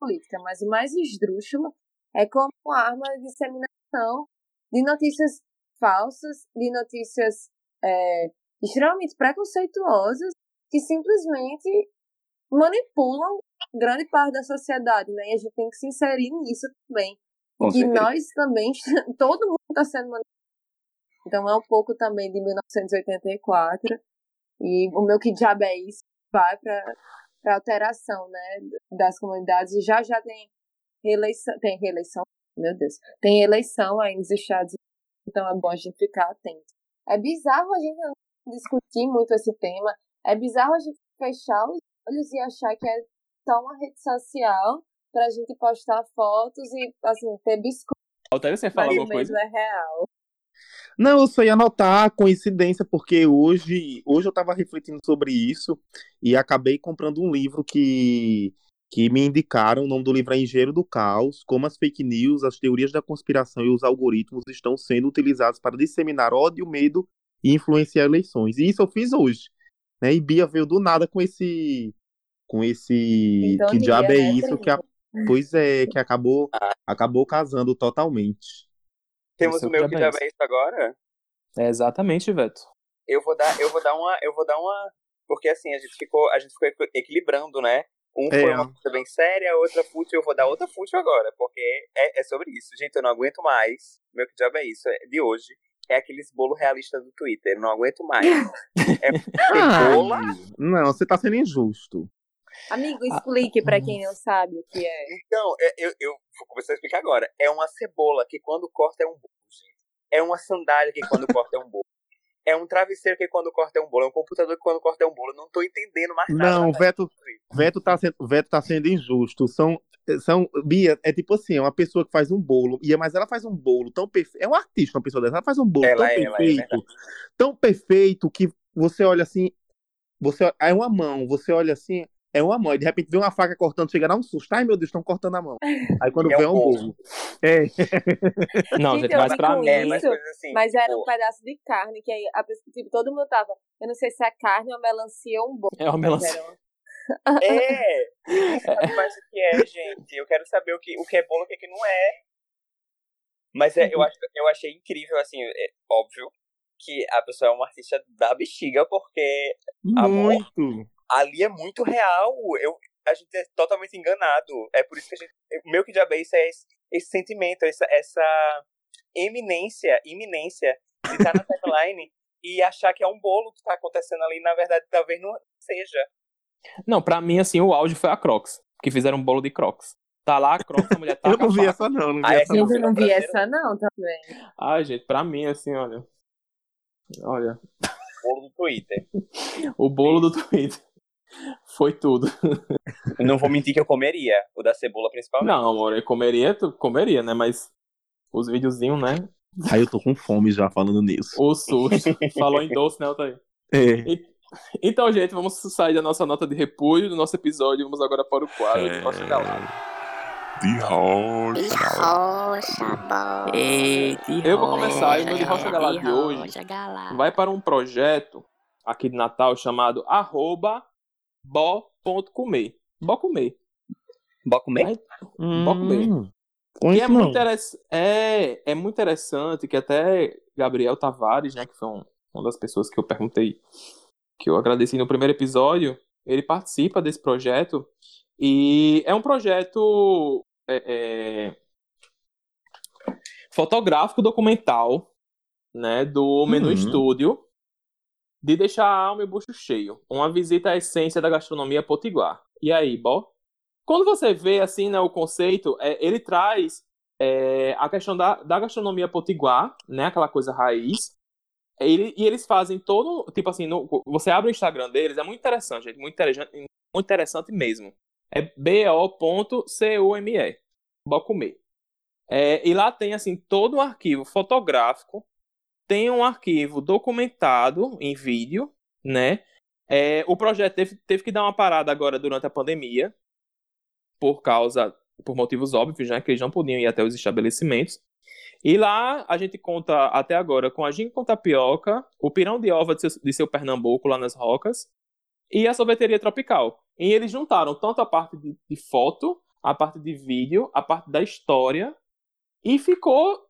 política, mas o mais esdrúxulo é como arma de disseminação de notícias falsas, de notícias é, extremamente preconceituosas que simplesmente manipulam grande parte da sociedade, né? E a gente tem que se inserir nisso também. Com que certeza. nós também, <laughs> todo mundo está sendo. Então é um pouco também de 1984. E o meu que diabo é isso vai para para alteração, né, das comunidades. E já já tem reeleição, tem reeleição, meu Deus, tem eleição aí nos Estados Unidos, então é bom a gente ficar atento. É bizarro a gente não discutir muito esse tema, é bizarro a gente fechar os olhos e achar que é só uma rede social pra gente postar fotos e, assim, ter biscoito, Altério, você fala alguma coisa? é real. Não, eu só ia anotar a coincidência, porque hoje, hoje eu estava refletindo sobre isso e acabei comprando um livro que, que me indicaram. O nome do livro é Engenheiro do Caos: Como as fake news, as teorias da conspiração e os algoritmos estão sendo utilizados para disseminar ódio, medo e influenciar eleições. E isso eu fiz hoje. Né? E Bia veio do nada com esse. Com esse. Sintonia, que diabo é né, isso? Que a- <laughs> pois é, que acabou, Ah. acabou casando totalmente. Temos o meu que que é isso agora. É exatamente, Veto. Eu vou dar, eu vou dar uma, eu vou dar uma, porque assim a gente ficou, a gente ficou equi- equilibrando, né? Um É. foi uma coisa bem séria, a outra fútil, eu vou dar outra fútil agora, porque é, é sobre isso. Gente, eu não aguento mais. Meu que diabo é isso? É de hoje. É aqueles bolo realista do Twitter. Eu não aguento mais. <laughs> É cebola. Ai, não, você tá sendo injusto. Amigo, explique pra quem não sabe o que é. Então, é- eu, eu vou começar a explicar agora. É uma cebola que quando corta é um bolo, gente. É uma sandália que quando corta é um bolo. É um travesseiro que quando corta é um bolo. É um computador que quando corta é um bolo. Eu não tô entendendo mais nada. Não, mais Veto, sobre isso. Veto tá sendo, Veto tá sendo injusto. São, são, Bia, é tipo assim, é uma pessoa que faz um bolo, e mas ela faz um bolo tão perfeito. É um artista, uma pessoa dessa. Ela faz um bolo Ela tão é, ela é perfeito, tão perfeito que você olha assim, você é uma mão, você olha assim, é uma mão, e de repente vê uma faca cortando, chega a dar um susto. Ai, meu Deus, estão cortando a mão. Aí quando é vê é um um bolo. bolo. É, Não, Gente, gente, eu mas pra mim. É, mas assim. Mas era um pedaço de carne, que aí a pessoa, tipo, todo mundo tava. Eu não sei se é carne ou melancia ou um bolo. É uma mas melancia. É! <laughs> Sabe mais o que é, gente. Eu quero saber o que, o que é bolo e o que, que não é. Mas é, eu, acho, eu achei incrível, assim, é óbvio que a pessoa é uma artista da bexiga, porque Amor. Ali é muito real. Eu, a gente é totalmente enganado. É por isso que a gente. O meu que diabo é isso é esse, esse sentimento, essa, essa eminência, iminência de estar na <laughs> timeline e achar que é um bolo que tá acontecendo ali, na verdade, talvez não seja. Não, pra mim, assim, o auge foi a Crocs. Que fizeram um bolo de Crocs. Tá lá a Crocs, a mulher tá Eu não vi essa, não. não vi Ah, essa, essa não. Eu não vi essa, não, também. Ai, gente, pra mim, assim, olha. Olha. Bolo do Twitter. O bolo do Twitter. Foi tudo. Não vou mentir que eu comeria. O da cebola, principalmente. Não, amor, eu comeria, tu comeria, né? Mas os videozinhos, né? Aí eu tô com fome já falando nisso. O susto. Falou em doce, né, Altair? É. Então, gente, vamos sair da nossa nota de repúdio do nosso episódio. Vamos agora para o quadro de Rocha Galá. De E rocha. rocha, bola. Eu vou começar, e o meu de Rocha Galá de hoje Rocha Galá. vai para um projeto aqui de Natal chamado arroba bo.comer. Bo comer. Bora comer? Aí-. Hum, Que conheço é muito, interess... é, é muito interessante que até Gabriel Tavares, né, que foi um- uma das pessoas que eu perguntei, que eu agradeci no primeiro episódio, ele participa desse projeto e é um projeto é, é, fotográfico documental, né, do Menu Uhum. Estúdio, de deixar a alma e o bucho cheio. Uma visita à essência da gastronomia potiguar. E aí, bom? Quando você vê assim, né, o conceito, é, ele traz é, a questão da, da gastronomia potiguar, né, aquela coisa raiz. Ele, e eles fazem todo, tipo assim, no, você abre o Instagram deles, é muito interessante, gente, muito interessante, muito interessante mesmo. É bo.cume, Bocume. É, e lá tem assim todo um arquivo fotográfico, tem um arquivo documentado em vídeo, né? É, o projeto teve, teve que dar uma parada agora durante a pandemia, por causa, por motivos óbvios, né? Que eles não podiam ir até os estabelecimentos. E lá a gente conta até agora com a Ginga com Tapioca, o Pirão de Ova de seu, de seu Pernambuco lá nas Rocas e a Sorveteria Tropical. E eles juntaram tanto a parte de, de foto, a parte de vídeo, a parte da história e ficou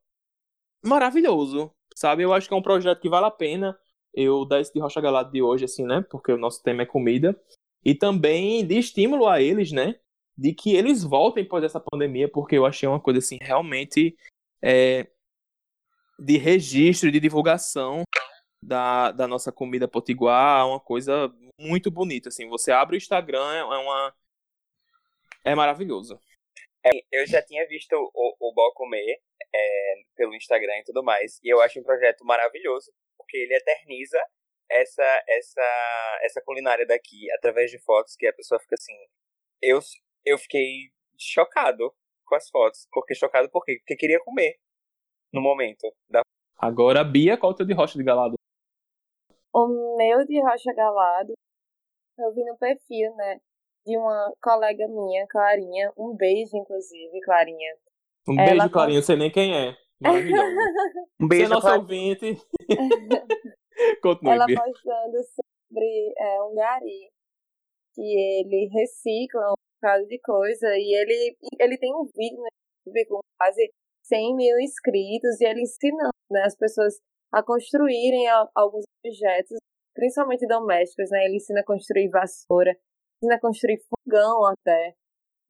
maravilhoso, sabe? Eu acho que é um projeto que vale a pena eu dar esse de Rocha Galado de hoje, assim, né? Porque o nosso tema é comida. E também de estímulo a eles, né? De que eles voltem após essa pandemia, porque eu achei uma coisa, assim, realmente é, de registro de divulgação da, da nossa comida potiguar, uma coisa muito bonita, assim. Você abre o Instagram, é uma... É maravilhoso. É, eu já tinha visto o, o Bó Comer é, pelo Instagram e tudo mais, e eu acho um projeto maravilhoso, porque ele eterniza essa, essa, essa culinária daqui através de fotos que a pessoa fica assim. Eu, eu fiquei chocado com as fotos. Porque chocado por quê? Porque queria comer no momento. Da... Agora, Bia, qual é o teu de rocha de galado? O meu de rocha galado, eu vi no perfil, né? de uma colega minha, Clarinha. Um beijo, inclusive, Clarinha. Um beijo, Ela Clarinha. Não sei nem quem é. Maravilhoso. <laughs> um beijo, Você é nosso ouvinte. <laughs> Continue. Ela postando sobre é, um gari que ele recicla um bocado de coisa e ele, ele tem um vídeo no YouTube com quase 100 mil inscritos e ele ensinando né, as pessoas a construírem alguns objetos, principalmente domésticos, né? Ele ensina a construir vassoura, ensina a construir fogão até,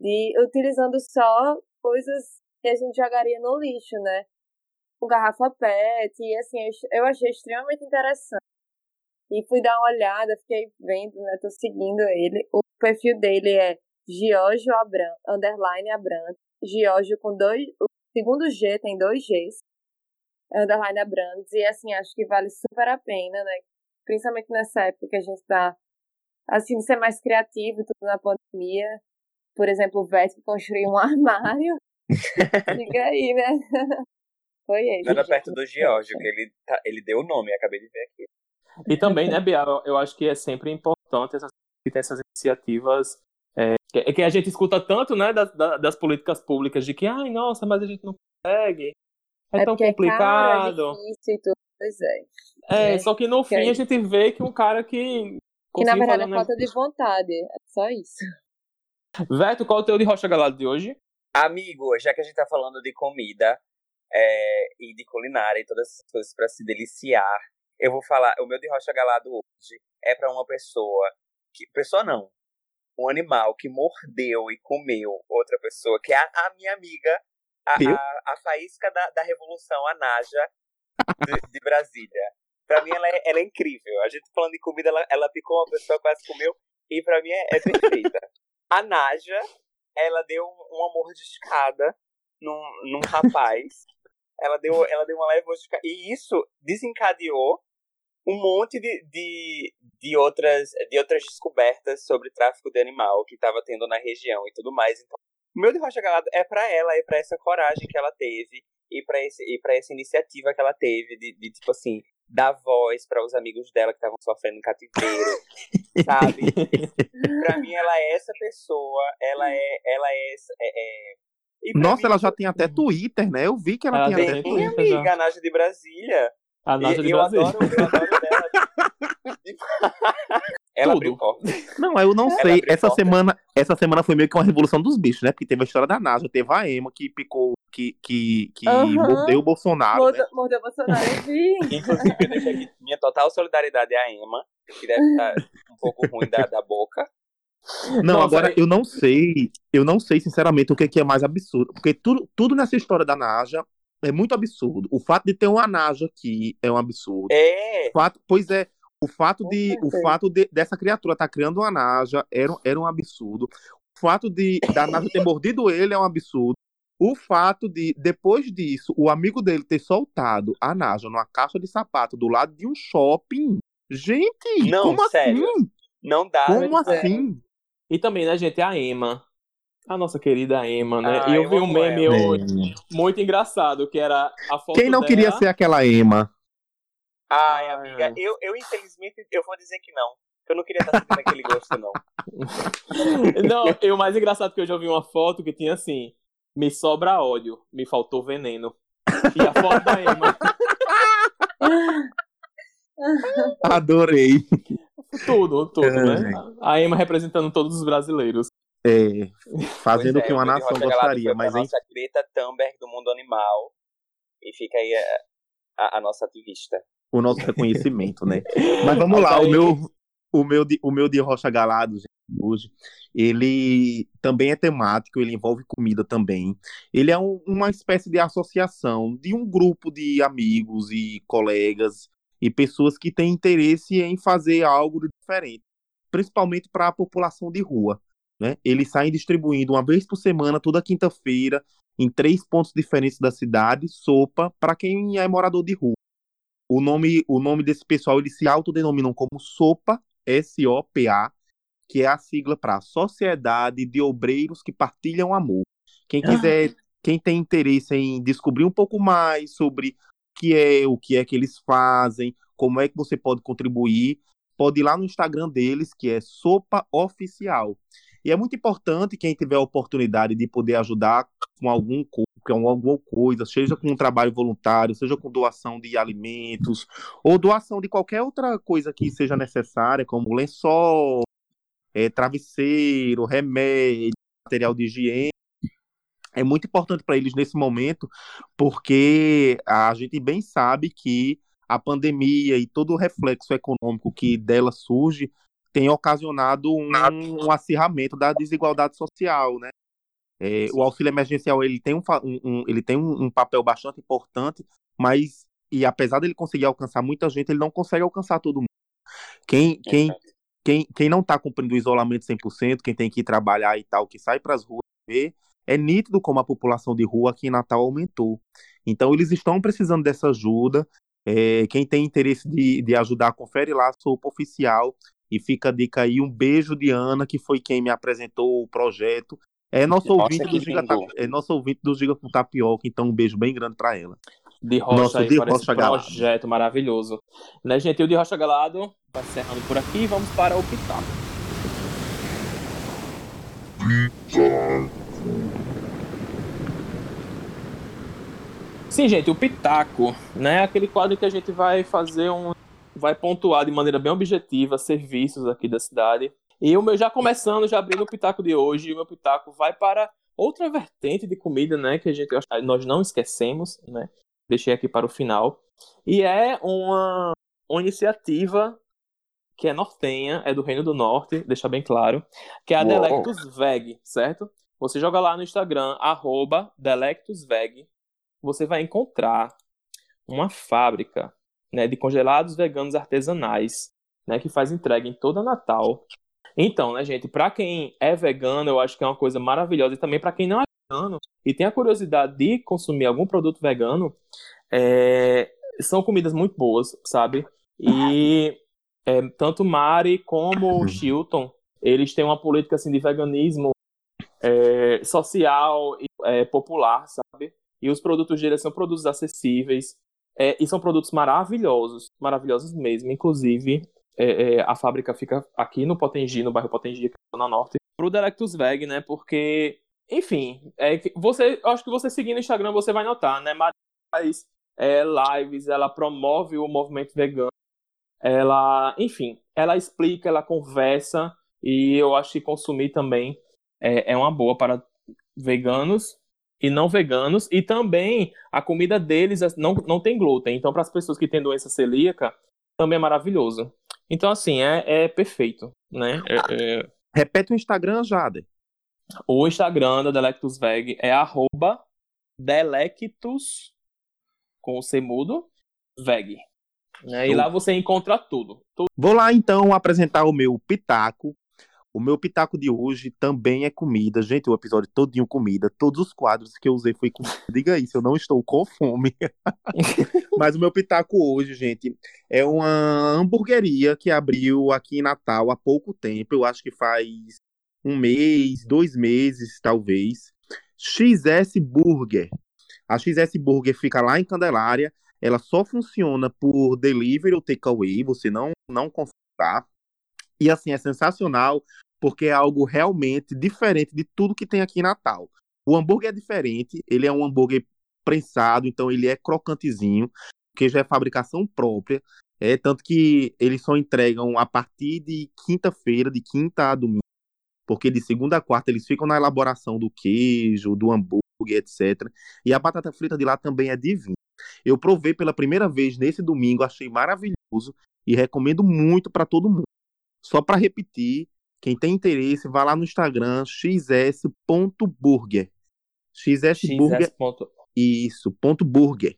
de utilizando só coisas que a gente jogaria no lixo, né? Com garrafa PET, e assim, eu achei extremamente interessante. E fui dar uma olhada, fiquei vendo, né? Tô seguindo ele. O perfil dele é Giorgio Abran, underline Abran. Giorgio com dois. O segundo G tem dois Gs. Underline Abrantes. E assim, acho que vale super a pena, né? Principalmente nessa época que a gente tá assim, ser mais criativo tudo na pandemia. Por exemplo, o Vete construiu um <laughs> armário. <laughs> Diga aí, né? <laughs> Foi ele. Era perto do Geórgio, que ele, tá, ele deu o nome, acabei de ver aqui. E também, né, Bia, eu acho que é sempre importante essas, ter essas iniciativas é, que, que, a gente escuta tanto, né, das, das, políticas públicas, de que, ai, nossa, mas a gente não consegue, é, é tão complicado. É difícil e tudo, pois é. É, é só que no que fim a gente vê que um cara que que na verdade é falta de vontade. É só isso. Veto, qual é o teu de Rocha Galado de hoje? Amigo, já que a gente tá falando de comida é, e de culinária e todas essas coisas pra se deliciar, eu vou falar. O meu de Rocha Galado hoje é para uma pessoa. que Pessoa não. Um animal que mordeu e comeu outra pessoa, que é a, a minha amiga, a, a, a, faísca da, da Revolução, a Naja, de, de Brasília. Pra mim, ela é, ela é incrível. A gente falando de comida, ela, ela picou uma pessoa, quase comeu. E pra mim é, é perfeita. A Naja, ela deu uma mordiscada num, num rapaz. <laughs> ela, deu, ela deu uma leve mordiscada. E isso desencadeou um monte de, de, de, outras, de outras descobertas sobre tráfico de animal que estava tendo na região e tudo mais. Então, o meu de Rocha Galado é para ela, é para essa coragem que ela teve e para e para essa iniciativa que ela teve de, de tipo assim dar voz para os amigos dela que estavam sofrendo em cativeiro, <laughs> sabe? Pra mim, ela é essa pessoa, ela é, ela é, é, é... Nossa, mim, ela já tem até Twitter, né? Eu vi que ela, ela tem, até Twitter. amiga, já. a Naja de Brasília. A Naja de eu Brasília. Adoro, eu adoro dela. ela <laughs> Tudo. Não, eu não ela sei. Essa semana, essa semana foi meio que uma revolução dos bichos, né? Porque teve a história da Naja, teve a Emma que picou que, que, que uhum. mordeu o Bolsonaro. Morde, né? Mordeu o Bolsonaro, eu vi. <laughs> Inclusive, eu deixo aqui minha total solidariedade à Emma, que deve estar um pouco ruim da, da boca. Não, Nossa, agora eu não sei, eu não sei sinceramente o que, que é mais absurdo, porque tudo, tudo nessa história da Naja é muito absurdo. O fato de ter uma Naja aqui é um absurdo. É. O fato, pois é, O fato, de, o fato de, dessa criatura estar tá criando uma Naja era, era um absurdo. O fato de da Naja ter mordido ele é um absurdo. O fato de, depois disso, o amigo dele ter soltado a Naja numa caixa de sapato do lado de um shopping. Gente, Não, como sério. assim? Não dá. Como né? assim? E também, né, gente, a Emma. A nossa querida Emma, né? Ah, e eu eu vi um meme ela. hoje muito engraçado, que era a foto Quem não dela... queria ser aquela Emma? Ai, Ah, amiga, eu, eu infelizmente eu vou dizer que não. Eu não queria estar sentindo aquele gosto, não. <laughs> Não, e o mais engraçado é que eu já vi uma foto que tinha assim: me sobra ódio, me faltou veneno. E a foto da Emma. <laughs> Adorei. Tudo, tudo, É. né? A Emma representando todos os brasileiros. É, fazendo o Pois é, que uma nação gostaria, mas a hein? nossa Greta Thunberg do mundo animal. E fica aí a, a- a nossa ativista. o nosso reconhecimento, né? <laughs> Mas vamos lá, o meu, o meu, de, o meu de Rocha Galado gente, hoje, ele também é temático, ele envolve comida também. Ele é um- uma espécie de associação de um grupo de amigos e colegas e pessoas que têm interesse em fazer algo diferente, principalmente para a população de rua. Né? Eles saem distribuindo uma vez por semana, toda quinta-feira, em três pontos diferentes da cidade, sopa para quem é morador de rua. O nome, o nome desse pessoal eles se autodenominam como SOPA, S-O-P-A, que é a sigla para Sociedade de Obreiros que Partilham Amor. Quem quiser, quem tem interesse em descobrir um pouco mais sobre o que é, o que é que eles fazem, como é que você pode contribuir, pode ir lá no Instagram deles, que é Sopa Oficial. E é muito importante quem tiver a oportunidade de poder ajudar com algum co- com alguma coisa, seja com um trabalho voluntário, seja com doação de alimentos, ou doação de qualquer outra coisa que seja necessária, como lençol, eh, travesseiro, remédio, material de higiene. É muito importante para eles nesse momento, porque a gente bem sabe que a pandemia e todo o reflexo econômico que dela surge tem ocasionado um, um acirramento da desigualdade social, né? É, o auxílio emergencial ele tem, um, um- um- ele tem um, um papel bastante importante, mas e apesar dele conseguir alcançar muita gente, ele não consegue alcançar todo mundo. Quem, quem, quem, quem não está cumprindo o isolamento 100%, quem tem que ir trabalhar e tal, que sai para as ruas ver, é nítido como a população de rua aqui em Natal aumentou. Então eles estão precisando dessa ajuda. É, quem tem interesse de, de ajudar, confere lá a sopa oficial e fica a dica aí. Um beijo de Ana, que foi quem me apresentou o projeto. É nosso Nossa, ouvinte do Giga, é nosso ouvinte do Giga com Tapioca, então um beijo bem grande para ela. De Rocha Nosso aí de para esse Rocha Galado. projeto maravilhoso. Né, gente? E o de Rocha Galado vai encerrando por aqui vamos para o Pitaco. Sim, gente, o Pitaco, né? Aquele quadro que a gente vai fazer um. Vai pontuar de maneira bem objetiva serviços aqui da cidade. E o meu já começando, já abrindo o Pitaco de hoje, o meu Pitaco vai para outra vertente de comida, né? Que a gente nós não esquecemos, né? Deixei aqui para o final. E é uma, uma iniciativa que é nortenha, é do Reino do Norte, deixar bem claro, que é a Uou. Delectus Veg, certo? Você joga lá no Instagram, arroba Delectus Veg, você vai encontrar uma fábrica né, de congelados veganos artesanais, né, que faz entrega em toda Natal. Então, né, gente, para quem é vegano, eu acho que é uma coisa maravilhosa, e também para quem não é vegano e tem a curiosidade de consumir algum produto vegano, é, são comidas muito boas, sabe? E é, tanto Mari como o Chilton, eles têm uma política assim de veganismo é, social e é, popular, sabe? E os produtos deles são produtos acessíveis é, e são produtos maravilhosos, maravilhosos mesmo. Inclusive, é, é, a fábrica fica aqui no Potengi, no bairro Potengi, aqui na Norte, pro Delectus Veg, né? Porque, enfim, é, você, acho que você seguindo o Instagram você vai notar, né? Mari faz é, lives, ela promove o movimento vegano, ela, enfim, ela explica, ela conversa e eu acho que consumir também é, é uma boa para veganos e não veganos e também a comida deles não, não tem glúten, então para as pessoas que têm doença celíaca também é maravilhoso. Então assim é, é perfeito, né? É- é- Repete o Instagram, Jade. O Instagram da Delectus Veg é arroba Delectus com o C mudo Veg. Né? E lá você encontra tudo. tudo. Vou lá então apresentar o meu pitaco. O meu pitaco de hoje também é comida. Gente, o episódio todinho comida. Todos os quadros que eu usei foi comida. <laughs> Diga isso, eu não estou com fome. <laughs> Mas o meu pitaco hoje, gente, é uma hamburgueria que abriu aqui em Natal há pouco tempo. Eu acho que faz um mês, dois meses, talvez. XS Burger. A XS Burger fica lá em Candelária. Ela só funciona por delivery ou takeaway. Você não, não consegue. Tá? E assim, é sensacional porque é algo realmente diferente de tudo que tem aqui em Natal. O hambúrguer é diferente, ele é um hambúrguer prensado, então ele é crocantezinho, que já é fabricação própria. É tanto que eles só entregam a partir de quinta-feira, de quinta a domingo, porque de segunda a quarta eles ficam na elaboração do queijo, do hambúrguer, etc. E a batata frita de lá também é divina. Eu provei pela primeira vez nesse domingo, achei maravilhoso e recomendo muito para todo mundo. Só para repetir, quem tem interesse, vá lá no Instagram xs.burger. xsburger. XS ponto- Isso, ponto burger.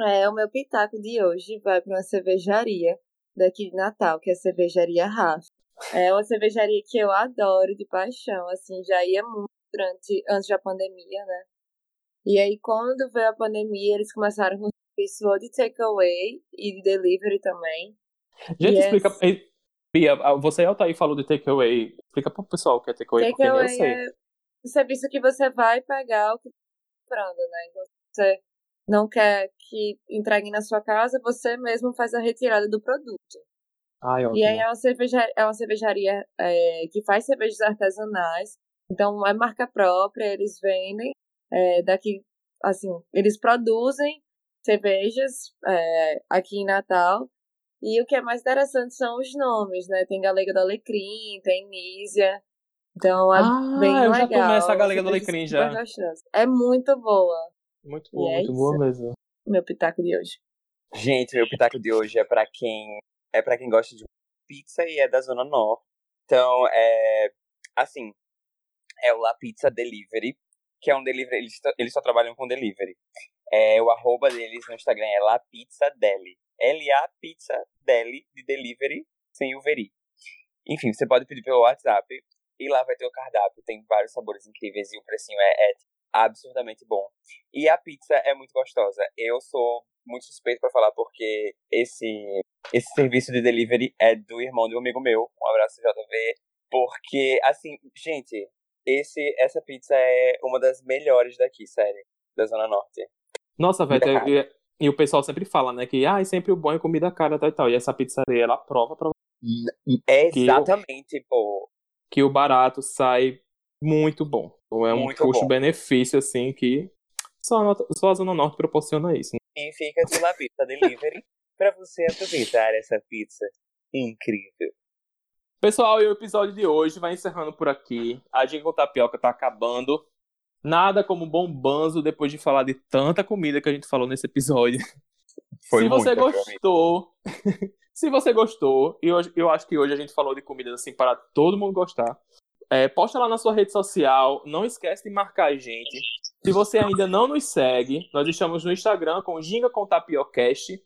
É, o meu pitaco de hoje vai para uma cervejaria daqui de Natal, que é a cervejaria Rafa. É uma cervejaria que eu adoro de paixão, assim, já ia muito durante, antes da pandemia, né? E aí, quando veio a pandemia, eles começaram com serviço de takeaway e de delivery também. Gente, Yes. explica. Bia, você e Altair falou de takeaway. Explica pro pessoal o que é takeaway, porque nem eu sei. é o serviço que você vai pegar o que está comprando, né? Então, você não quer que entreguem na sua casa, você mesmo faz a retirada do produto. Ai, ótimo. E aí é uma cervejaria, é uma cervejaria é, que faz cervejas artesanais. Então é marca própria, eles vendem é, daqui, assim, eles produzem cervejas é, aqui em Natal. E o que é mais interessante são os nomes, né? Tem Galega do Alecrim, tem Nísia. Então é Ah, bem eu já tomei essa Galega do Alecrim já. É muito boa. Muito boa, é muito isso. boa mesmo. Meu pitaco de hoje. Gente, meu pitaco de hoje é pra quem é para quem gosta de pizza e é da zona norte. Então, é assim, é o La Pizza Delivery, que é um delivery, eles, eles só trabalham com delivery. É, o arroba deles no Instagram é La Pizza Deli. L-A Pizza Deli de delivery sem o veri. Enfim, você pode pedir pelo WhatsApp e lá vai ter o cardápio. Tem vários sabores incríveis e o precinho é, é absurdamente bom. E a pizza é muito gostosa. Eu sou muito suspeito pra falar porque esse esse serviço de delivery é do irmão de um amigo meu. Um abraço JV. Porque assim, gente, esse essa pizza é uma das melhores daqui, sério, da zona norte. Nossa, velho, e, o pessoal sempre fala, né, que ah, sempre o bom é comida cara tal e tal. E essa pizzaria, ela prova pra É Que eu- exatamente, pô. que o barato sai muito bom. Então, É um custo-benefício, assim, que só só a Zona Norte proporciona isso. E fica do La Pizza Delivery <laughs> pra você aproveitar essa pizza incrível. Pessoal, e o episódio de hoje vai encerrando por aqui. A Dica com Tapioca tá acabando. Nada como bom banzo depois de falar de tanta comida que a gente falou nesse episódio. <laughs> Foi se você gostou, <laughs> se você gostou, e hoje, eu acho que hoje a gente falou de comidas assim para todo mundo gostar. É, posta lá na sua rede social, não esquece de marcar a gente. Se você ainda não nos segue, nós estamos no Instagram com Ginga com Tapiocast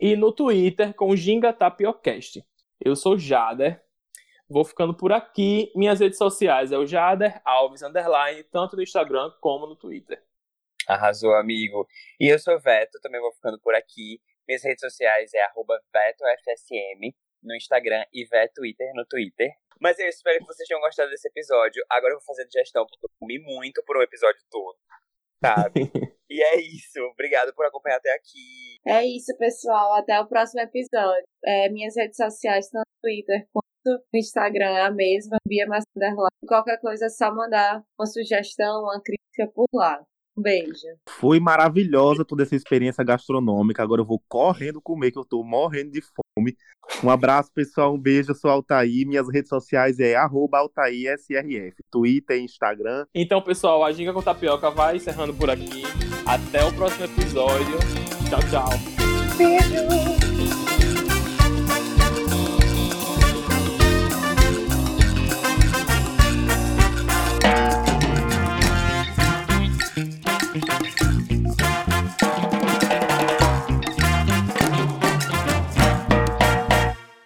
e no Twitter com Ginga Tapiocast. Eu sou Jader, vou ficando por aqui. Minhas redes sociais é o Jader Alves Underline, tanto no Instagram como no Twitter. Arrasou, amigo. E eu sou Veto, também vou ficando por aqui. Minhas redes sociais é arroba VetoFSM no Instagram e VetoTwitter no Twitter. Mas eu espero que vocês tenham gostado desse episódio. Agora eu vou fazer digestão, porque eu comi muito por um episódio todo. Sabe? <laughs> e é isso. Obrigado por acompanhar até aqui. É isso, pessoal. Até o próximo episódio. É, minhas redes sociais, tanto no Twitter quanto no Instagram, é a mesma, Bia Massunderline. Qualquer coisa é só mandar uma sugestão, uma crítica por lá. Um beijo. Foi maravilhosa toda essa experiência gastronômica. Agora eu vou correndo comer, que eu tô morrendo de fome. Um abraço, pessoal. Um beijo. Eu sou Altair. Minhas redes sociais é arroba AltairSRF. Twitter e Instagram. Então, pessoal, a Ginga com Tapioca vai encerrando por aqui. Até o próximo episódio. Tchau, tchau. Beijo!